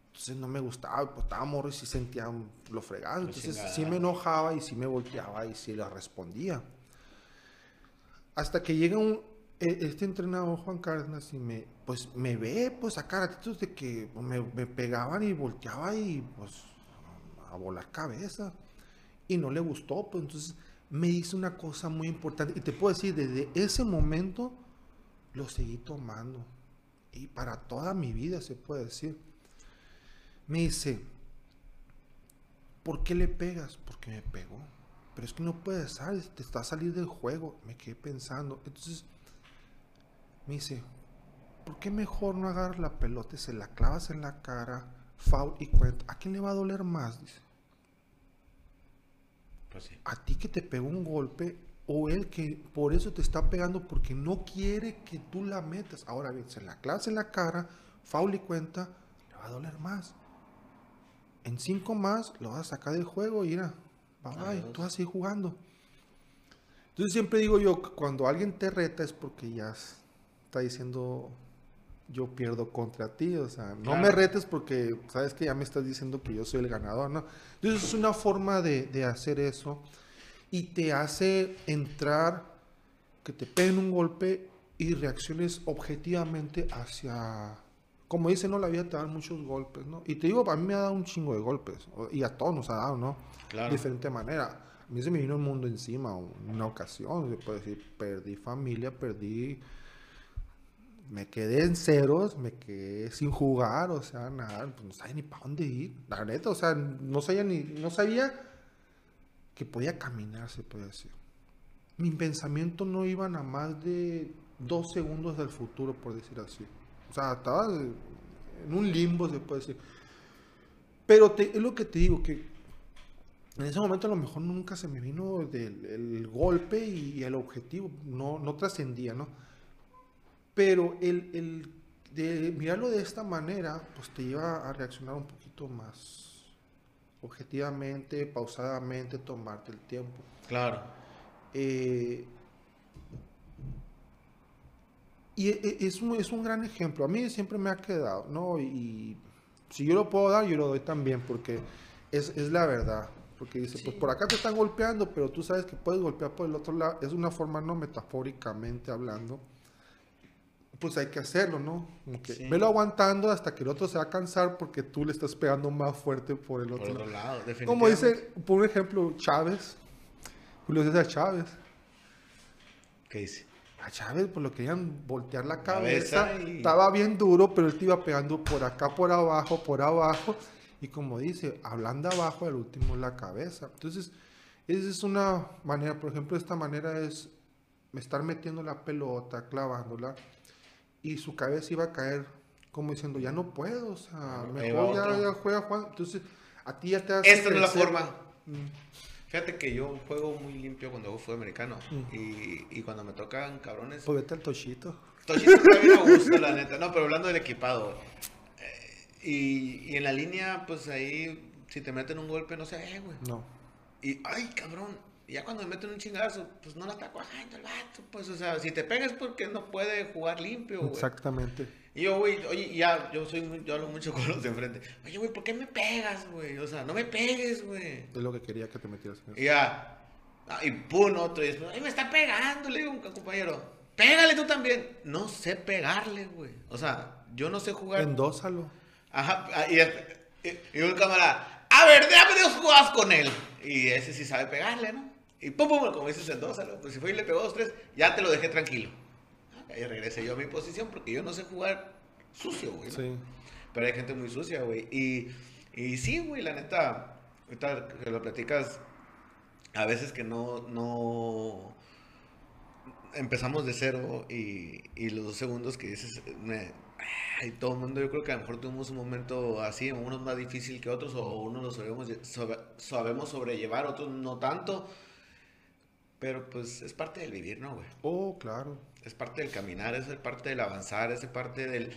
Entonces no me gustaba, pues estaba morro y sí sentía lo fregado. Entonces chingada. sí me enojaba y sí me volteaba y sí le respondía. Hasta que llega un, e- este entrenador Juan Cárdenas y me, pues me ve pues a ratitos de que me, me pegaban y volteaba y pues a volar cabeza. Y no le gustó, pues entonces me dice una cosa muy importante. Y te puedo decir, desde ese momento lo seguí tomando. Y para toda mi vida se puede decir. Me dice, ¿por qué le pegas? Porque me pegó. Pero es que no puedes, ¿sabes? Te está a salir del juego. Me quedé pensando. Entonces, me dice, ¿por qué mejor no agarras la pelota y se la clavas en la cara, foul y cuenta? ¿A quién le va a doler más? Dice, Pues sí. ¿a ti que te pegó un golpe o él que por eso te está pegando porque no quiere que tú la metas? Ahora bien, se la clavas en la cara, foul y cuenta, va a doler más. En cinco más lo vas a sacar del juego y mira, bye bye, tú vas a seguir jugando. Entonces siempre digo yo, cuando alguien te reta es porque ya está diciendo yo pierdo contra ti, o sea, no me retes porque sabes que ya me estás diciendo que yo soy el ganador, ¿no? Entonces es una forma de, de hacer eso y te hace entrar, que te peguen un golpe y reacciones objetivamente hacia, como dice, no, la vida te da muchos golpes, ¿no? Y te digo, a mí me ha dado un chingo de golpes, y a todos nos ha dado, ¿no? Claro. De diferente manera. A mí se me vino el mundo encima una ocasión, se puede decir, perdí familia, perdí me quedé en ceros, me quedé sin jugar, o sea, nada, pues no sabía ni para dónde ir, la neta, o sea, no sabía ni, no sabía que podía caminar, se puede decir. Mi pensamiento no iba a más de dos segundos del futuro, por decir así. O sea, estaba en un limbo, se puede decir. Pero es lo que te digo, que en ese momento a lo mejor nunca se me vino el golpe y el objetivo, no, no trascendía, ¿no? Pero el, el de mirarlo de esta manera, pues te lleva a reaccionar un poquito más objetivamente, pausadamente, tomarte el tiempo. Claro. Eh, y e, e, es un, es un gran ejemplo. A mí siempre me ha quedado, ¿no? Y si yo lo puedo dar, yo lo doy también, porque es, es la verdad. Porque dice, pues por acá te están golpeando, pero tú sabes que puedes golpear por el otro lado. Es una forma no metafóricamente hablando pues hay que hacerlo, ¿no? Velo aguantando hasta que el otro se va a cansar porque tú le estás pegando más fuerte por el otro, lado. definitivamente. Como dice, por ejemplo, Chávez, Julio César Chávez. ¿Qué dice? A Chávez, pues lo querían voltear la cabeza, estaba bien duro, pero él te iba pegando por acá, por abajo, por abajo, y como dice, hablando abajo, al último la cabeza. Entonces, esa es una manera, por ejemplo, esta manera es estar metiendo la pelota, clavándola, y su cabeza iba a caer como diciendo, ya no puedo, o sea, mejor ya, juega Juan. Entonces, a ti ya te hace Esta no es la forma. Mm. Fíjate que yo juego muy limpio cuando hago fútbol americano. Mm. Y, y, cuando me tocan cabrones. Pues vete al Tochito. Tochito también me gusta, la neta. No, pero hablando del equipado. Eh, y, y, en la línea, pues ahí, si te meten un golpe, no sé, eh, güey. No. Y, ay, cabrón, y ya cuando me meten un chingazo, pues no la está cuajando el vato. Pues, o sea, si te pegas porque no puede jugar limpio, güey. Exactamente. Y yo, güey, oye, ya, yo soy yo hablo mucho con los de enfrente. Oye, güey, ¿por qué me pegas, güey? O sea, no me pegues, güey. Es lo que quería que te metieras en eso. Y ya. Ah, y pum, otro. Y después, ay, me está pegando, le digo a un compañero. Pégale tú también. No sé pegarle, güey. O sea, yo no sé jugar. Endósalo. Ajá. Ah, y, y, y un cámara. A ver, déjame Dios jugas con él. Y ese sí sabe pegarle, ¿no? Y pum, pum, como dices Mendoza, pues si fue y le pegó dos, tres, ya te lo dejé tranquilo. Ahí regresé yo a mi posición porque yo no sé jugar sucio, güey. Sí. Pero hay gente muy sucia, güey. Y, y sí, güey, la neta, ahorita que lo platicas, a veces que no, no, empezamos de cero y, y los dos segundos que dices, me, ay, todo el mundo, yo creo que a lo mejor tuvimos un momento así, unos más difícil que otros, o unos lo sabemos, sabemos sobrellevar, otros no tanto. Pero pues es parte del vivir, ¿no, güey? Oh, claro. Es parte del caminar, es parte del avanzar, es parte del,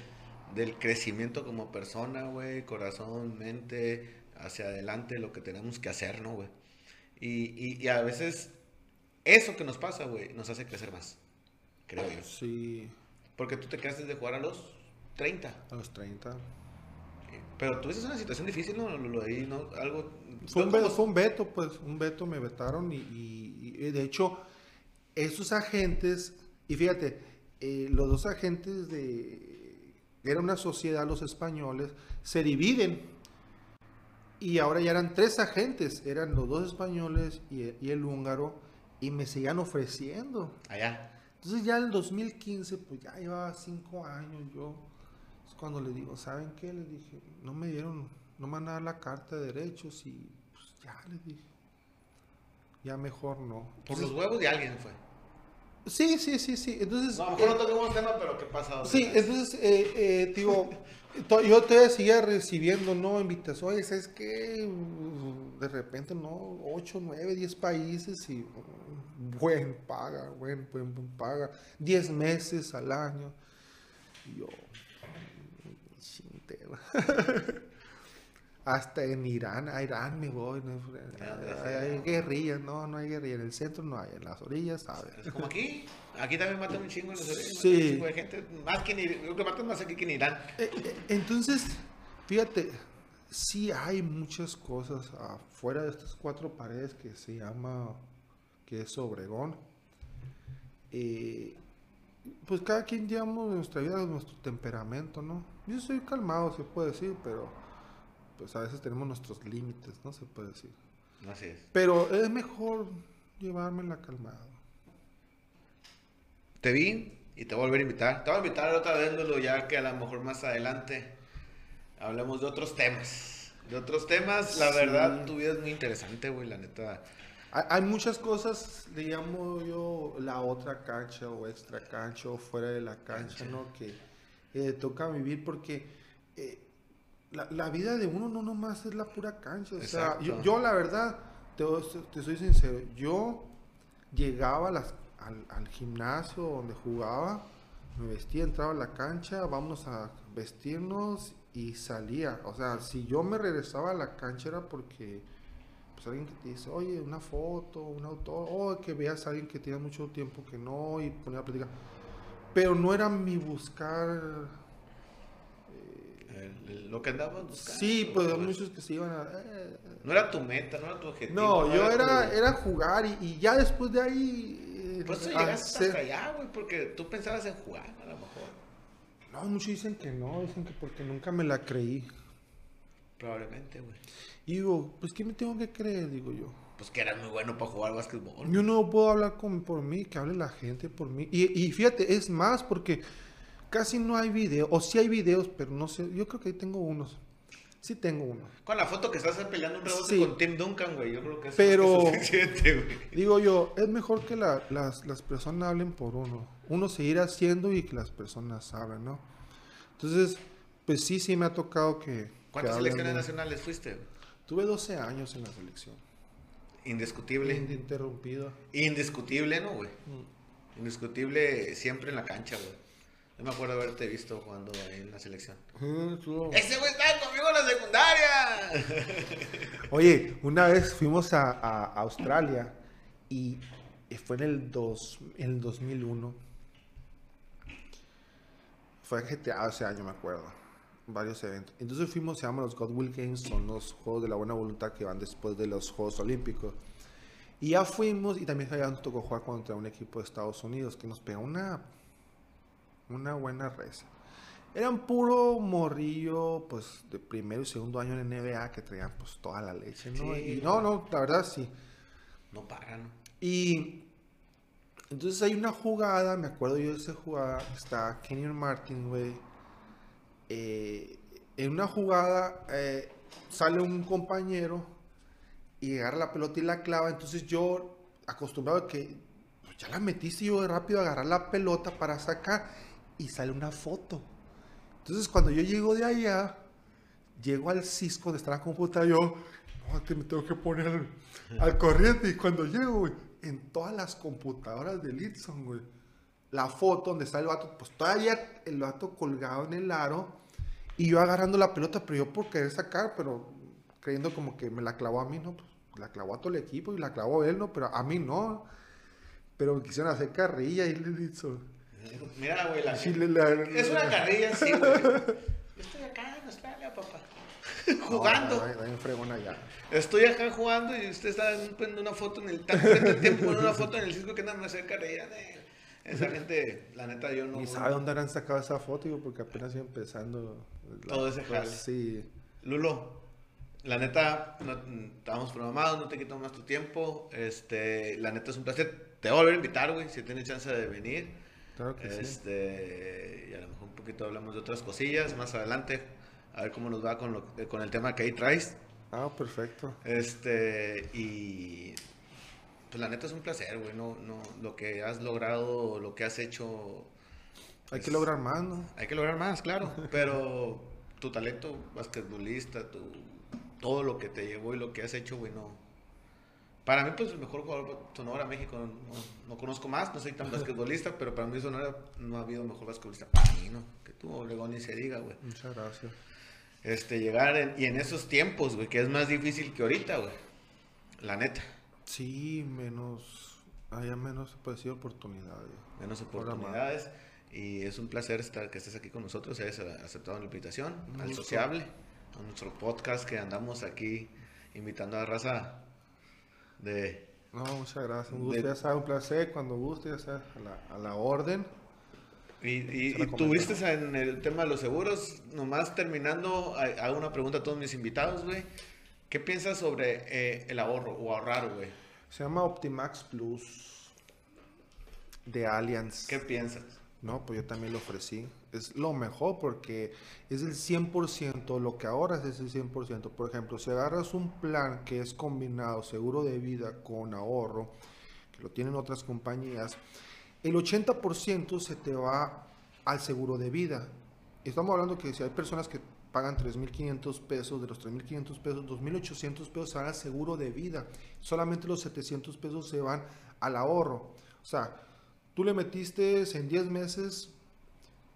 del crecimiento como persona, güey, corazón, mente, hacia adelante, lo que tenemos que hacer, ¿no, güey? Y, y, a veces eso que nos pasa, güey, nos hace crecer más, creo yo. Sí. Porque tú te quedaste de jugar a los 30. A los 30. Pero tú es una situación difícil, ¿no? Lo, ahí, ¿no? Algo... Fue un, fue un veto, pues, un veto me vetaron y eh, de hecho, esos agentes, y fíjate, eh, los dos agentes de, era una sociedad, los españoles, se dividen. Y ahora ya eran tres agentes, eran los dos españoles y el, húngaro, y me seguían ofreciendo. Allá. Entonces ya en el 2015, pues ya llevaba cinco años yo. Es cuando le digo, ¿saben qué? Le dije, no me dieron, no me van a dar la carta de derechos y pues ya les dije ya mejor no. Por los huevos de alguien fue. Sí, sí, sí, sí. Entonces. No, a lo mejor no tocamos tema, pero ¿qué pasa? Sí, entonces, eh, eh, digo, yo todavía seguía recibiendo, ¿no? Invitaciones, ¿sabes qué? De repente, ¿no? 8, 9, 10 países y buen paga, buen, buen, buen paga. 10 meses al año. Y yo, chintero. Hasta en Irán, a Irán me voy. No, hay, hay, guerrillas, no, no hay guerrilla. En el centro no hay, en las orillas, ¿sabes? Es como aquí. Aquí también matan un chingo en las orillas. Sí. un chingo de gente. Más que en Irán. Creo que matan más aquí que en Irán. Eh, eh, Entonces, fíjate, sí hay muchas cosas afuera de estas cuatro paredes que se llama, que es Obregón. Eh, pues cada quien llevamos nuestra vida, nuestro temperamento, ¿no? Yo soy calmado, se puede decir, pero pues a veces tenemos nuestros límites, ¿no? Se puede decir. Así es. Pero es mejor llevármela calmado. Te vi y te voy a volver a invitar. Te voy a invitar otra vez, Lolo, ya que a lo mejor más adelante hablemos de otros temas. De otros temas, la Sí. verdad, tu vida es muy interesante, güey, la neta. Hay, muchas cosas, le llamo yo la otra cancha o extra cancha o fuera de la cancha, Cancha. ¿no? Que eh, toca vivir porque eh, la, la vida de uno no nomás es la pura cancha. O sea, yo, yo la verdad, te, te soy sincero, yo llegaba a las- al, al gimnasio donde jugaba, me vestía, entraba a la cancha, vámonos a vestirnos y salía. O sea, si yo me regresaba a la cancha era porque pues alguien que te dice, oye, una foto, un auto, o que veas a alguien que tiene mucho tiempo que no y poner a platicar. Pero no era mi buscar. El- lo que andabas buscando. Sí, pues güey. muchos que se iban a. eh, No era tu meta, no era tu objetivo. no, yo era, tu- era jugar y, y ya después de ahí. eh, Por eso hacer- llegaste hasta allá, güey, porque tú pensabas en jugar, a lo mejor. No, muchos dicen que no, dicen que porque nunca me la creí. Probablemente, güey. Y digo, pues ¿qué me tengo que creer? Digo yo. Pues que eras muy bueno para jugar básquetbol. Yo no puedo hablar con, por mí, que hable la gente por mí. Y, y fíjate, es más porque casi no hay video, o sí hay videos, pero no sé, yo creo que ahí tengo unos. Sí tengo uno. Con la foto que estás peleando un rebote Sí. con Tim Duncan, güey. Yo creo que es Pero- es suficiente, güey. Digo yo, es mejor que la- las, las personas hablen por uno. Uno seguir haciendo y que las personas hablen, ¿no? Entonces, pues sí, sí me ha tocado que... que ¿Cuántas hablen selecciones nacionales fuiste? Tuve 12 años en la selección. Indiscutible. Interrumpido. Indiscutible, ¿no, güey? Mm. Indiscutible siempre en la cancha, güey. Yo me acuerdo haberte visto jugando ahí en la selección. ¡Ese güey estaba conmigo en la secundaria! Oye, una vez fuimos a, a Australia y fue en el, dos, en el 2001. Fue en GTA ese año, me acuerdo. Varios eventos. Entonces fuimos, se llaman los Godwill Games, son los Juegos de la Buena Voluntad que van después de los Juegos Olímpicos. Y ya fuimos, y también allá nos tocó jugar contra un equipo de Estados Unidos que nos pegó una, una buena reza. Eran puro morrillo, pues, de primero y segundo año en NBA que traían, pues, toda la leche, ¿no? Sí. Y no, no, la verdad sí. No pagan. Y entonces hay una jugada, me acuerdo yo de esa jugada, está Kenyon Martin, güey. eh, en una jugada eh, sale un compañero y agarra la pelota y la clava. Entonces yo, acostumbrado a que pues, ya la metiste yo rápido a agarrar la pelota para sacar y sale una foto. Entonces cuando yo llego de allá, llego al Cisco donde está la computadora, yo, no, que me tengo que poner al, corriente. Y cuando llego, en todas las computadoras de Litson, güey, la foto donde está el vato, pues todavía el vato colgado en el aro y yo agarrando la pelota, pero yo por querer sacar, pero creyendo como que me la clavó a mí, ¿no? Pues la clavó a todo el equipo y la clavó a él, ¿no? Pero a mí no. Pero me quisieron hacer carrilla y Litson. Mira, güey, la Es una carrilla, sí, güey. Yo estoy acá en Australia, papá. jugando. No, no, no, fregona ya. Estoy acá jugando y usted está poniendo una foto en el... Tiempo una foto en el Cisco que nada más hacer carrilla. de- Esa gente, la neta, yo no... Ni sabe dónde han sacado esa foto, digo, porque apenas iba empezando. la- Todo ese pues, jale. Sí. Lulo, la neta, no, estábamos programados, no te quito más tu tiempo. Este, la neta es un placer. Te voy a volver a invitar, güey, si tienes chance de venir. Claro que sí. Este, y a lo mejor un poquito hablamos de otras cosillas más adelante. A ver cómo nos va con, lo- eh, con el tema que ahí traes. Ah, perfecto. Este, y pues la neta es un placer, güey. No, no, lo que has logrado, lo que has hecho. Hay Es- que lograr más, ¿no? Hay que lograr más, claro. Pero tu talento basquetbolista, tu, todo lo que te llevó y lo que has hecho, güey, no. Para mí, pues el mejor jugador Sonora, México, no, no conozco más, no soy tan basquetbolista, pero para mí Sonora no ha habido mejor basquetbolista para mí, ¿no? Que tú. Obregón, ni se diga, güey. Muchas gracias. Este, llegar en- y en esos tiempos, güey, que es más difícil que ahorita, güey. La neta. Sí, menos, haya menos pues, oportunidades. menos oportunidades. Y es un placer estar, que estés aquí con nosotros, hayas aceptado la invitación al. Sociable, a nuestro podcast que andamos aquí invitando a raza de... No, muchas gracias. Un gusto, De- ya sabes, un placer. Cuando guste, ya sabes, a la, a la orden. Y, y, tuviste en el tema de los seguros, nomás terminando, ha- hago una pregunta a todos mis invitados, güey. ¿Qué piensas sobre eh, el ahorro o ahorrar, güey? Se llama Optimax Plus de Allianz. ¿Qué piensas? No, pues yo también lo ofrecí. Es lo mejor porque es el 100%, lo que ahorras es el 100%. Por ejemplo, si agarras un plan que es combinado seguro de vida con ahorro, que lo tienen otras compañías, el 80% se te va al seguro de vida. Estamos hablando que si hay personas que pagan 3.500 pesos, de los 3.500 pesos, 2.800 pesos se van al seguro de vida. Solamente los 700 pesos se van al ahorro. O sea, tú le metiste en 10 meses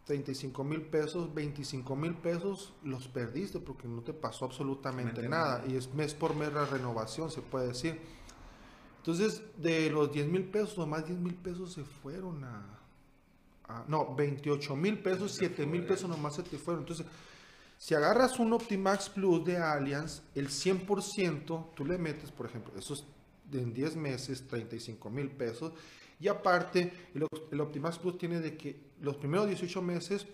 35 mil pesos, 25 mil pesos, los perdiste porque no te pasó absolutamente nada. nada. Y es mes por mes la renovación, se puede decir. Entonces, de los 10 mil pesos, nomás 10 mil pesos se fueron a, a- No, 28 mil pesos, Se 7 mil pesos nomás se te fueron. Entonces, si agarras un Optimax Plus de Allianz, el 100%, tú le metes, por ejemplo, esos en 10 meses, 35 mil pesos. Y aparte, el, el Optimax Plus tiene de que los primeros 18 meses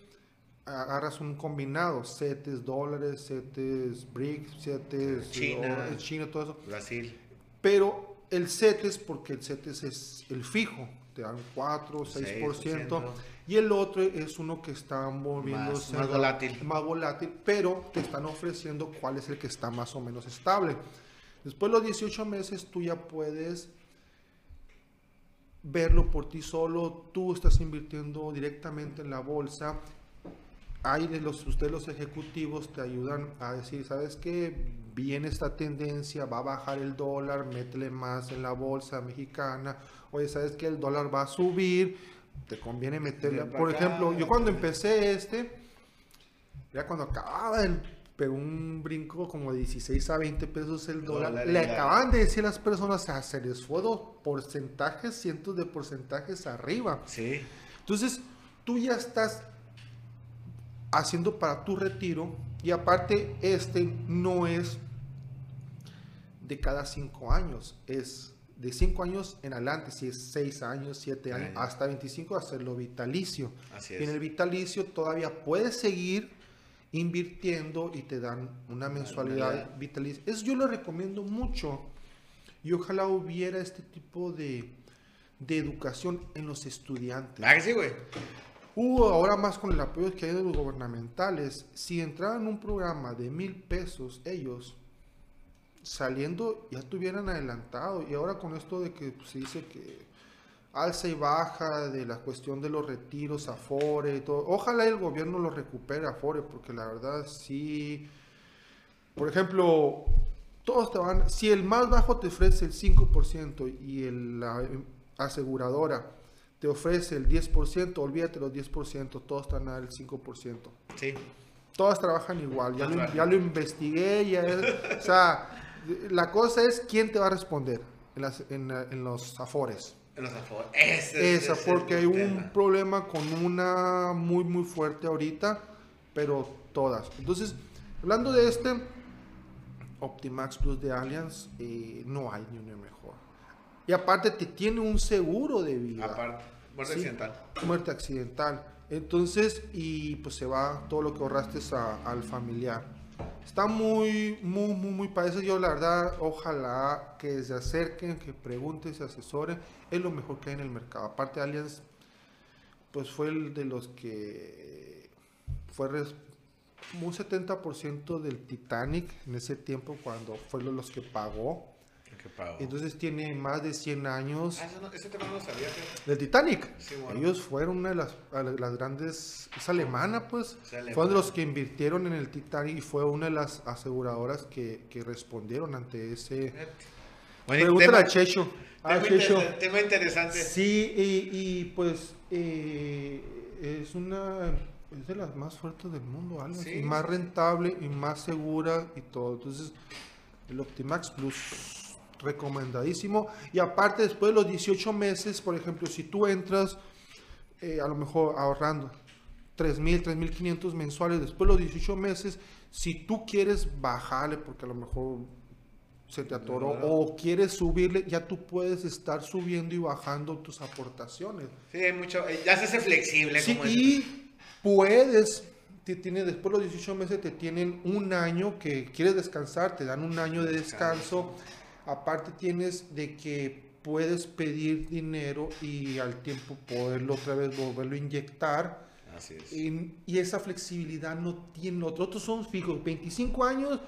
agarras un combinado, CETES, dólares, CETES, BRICS, CETES, China. oro, China, todo eso. Brasil. Pero el CETES, porque el CETES es el fijo, te dan 4 o 6%, 6%. y el otro es uno que está moviéndose más volátil. más volátil, pero te están ofreciendo cuál es el que está más o menos estable. Después de los 18 meses tú ya puedes verlo por ti solo, tú estás invirtiendo directamente en la bolsa. Hay de los, ustedes los ejecutivos te ayudan a decir, ¿sabes qué? Viene esta tendencia, va a bajar el dólar, métele más en la bolsa mexicana. Oye, ¿sabes qué? El dólar va a subir, te conviene meterle. Por ejemplo, yo cuando empecé este, ya cuando acababa el pegó un brinco como de 16 a 20 pesos el dólar. Dólar, Le acaban de decir las personas, sea, se les fue dos porcentajes, cientos de porcentajes arriba. Sí. Entonces, tú ya estás haciendo para tu retiro y aparte este no es de cada cinco años, es de cinco años en adelante, si es seis años, siete años, hasta 25 hacerlo vitalicio. Así Y en es. el vitalicio todavía puedes seguir invirtiendo y te dan una mensualidad vitalicia. Eso yo lo recomiendo mucho y ojalá hubiera este tipo de, de educación en los estudiantes. ¿Ah, sí, güey? Hubo ahora más con el apoyo que hay de los gubernamentales. Si entraran en un programa de mil pesos, ellos saliendo ya tuvieran adelantado. Y ahora con esto de que pues, se dice que alza y baja de la cuestión de los retiros, Afore y todo. Ojalá el gobierno lo recupere Afore, porque la verdad sí. Por ejemplo, todos te van. Si el más bajo te ofrece el 5% y el, la eh, aseguradora te ofrece el 10%, olvídate los 10%, todos están al 5%. Sí. Todas trabajan igual, ya, lo, bajo. ya lo investigué, ya es- o sea, la cosa es quién te va a responder en, las- en, la- en los afores. Los. Ese, Esa, ese porque hay un problema con una muy, muy fuerte ahorita, pero todas. Entonces, hablando de este, Optimax Plus de Allianz, eh, no hay ni uno mejor. Y aparte te tiene un seguro de vida. Aparte, muerte Sí. accidental. Muerte accidental. Entonces, y pues se va todo lo que ahorraste a- al familiar. Está muy, muy, muy, muy parece. Yo, la verdad, ojalá que se acerquen, que pregunten, se asesoren. Es lo mejor que hay en el mercado. Aparte, Allianz, pues fue el de los que fue un 70% del Titanic en ese tiempo, cuando fue lo- los que pagó. Qué pago. Entonces, tiene más de 100 años. Ah, eso no- ese tema no lo sabía. fíjate. Del Titanic. Sí, bueno. Ellos fueron una de las, las grandes. Es alemana, pues. Es alemana. Fueron de los que invirtieron en el Titanic y fue una de las aseguradoras que, que respondieron ante ese. Bueno, Pregúntale tema- a Checho. A tema, Checho. inter- tema interesante. Sí, y, y, pues eh, es una es de las más fuertes del mundo, Alex. y más rentable y más segura y todo. Entonces, el Optimax Plus, recomendadísimo. Y aparte, después de los 18 meses, por ejemplo, si tú entras, eh, a lo mejor ahorrando 3.000, 3.500 mensuales, después de los 18 meses, si tú quieres bajarle, porque a lo mejor se te atoró o quieres subirle, ya tú puedes estar subiendo y bajando tus aportaciones. Sí, hay mucho, eh, ya se hace flexible. Sí, y puedes, te tiene, después de los 18 meses te tienen un año que quieres descansar, te dan un año de descanso. Aparte tienes de que puedes pedir dinero y al tiempo poderlo otra vez volverlo a inyectar. Así es. Y, y esa flexibilidad no tiene otro. Otros son fijos, 25 años,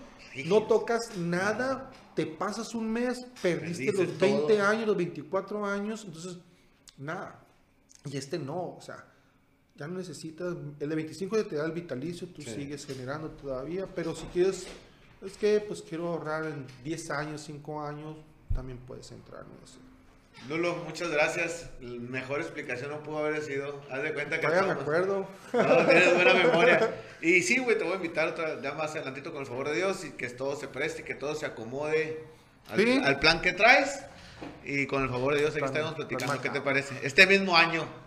no tocas nada, te pasas un mes, perdiste, los 20 años, los 24 años, entonces, nada. Y este no, o sea, ya no necesitas, el de 25 te da el vitalicio, tú sigues generando todavía, pero si quieres, es que pues quiero ahorrar en 10 años, 5 años, también puedes entrar en eso. Lulo, muchas gracias. Mejor explicación no pudo haber sido. Haz de cuenta que. Vaya, me acuerdo. No, tienes buena memoria. Y sí, güey, te voy a invitar otra, ya más adelantito con el favor de Dios y que todo se preste, que todo se acomode al, plan que traes. Y con el favor de Dios, aquí estamos platicando. ¿Qué te parece? Este mismo año.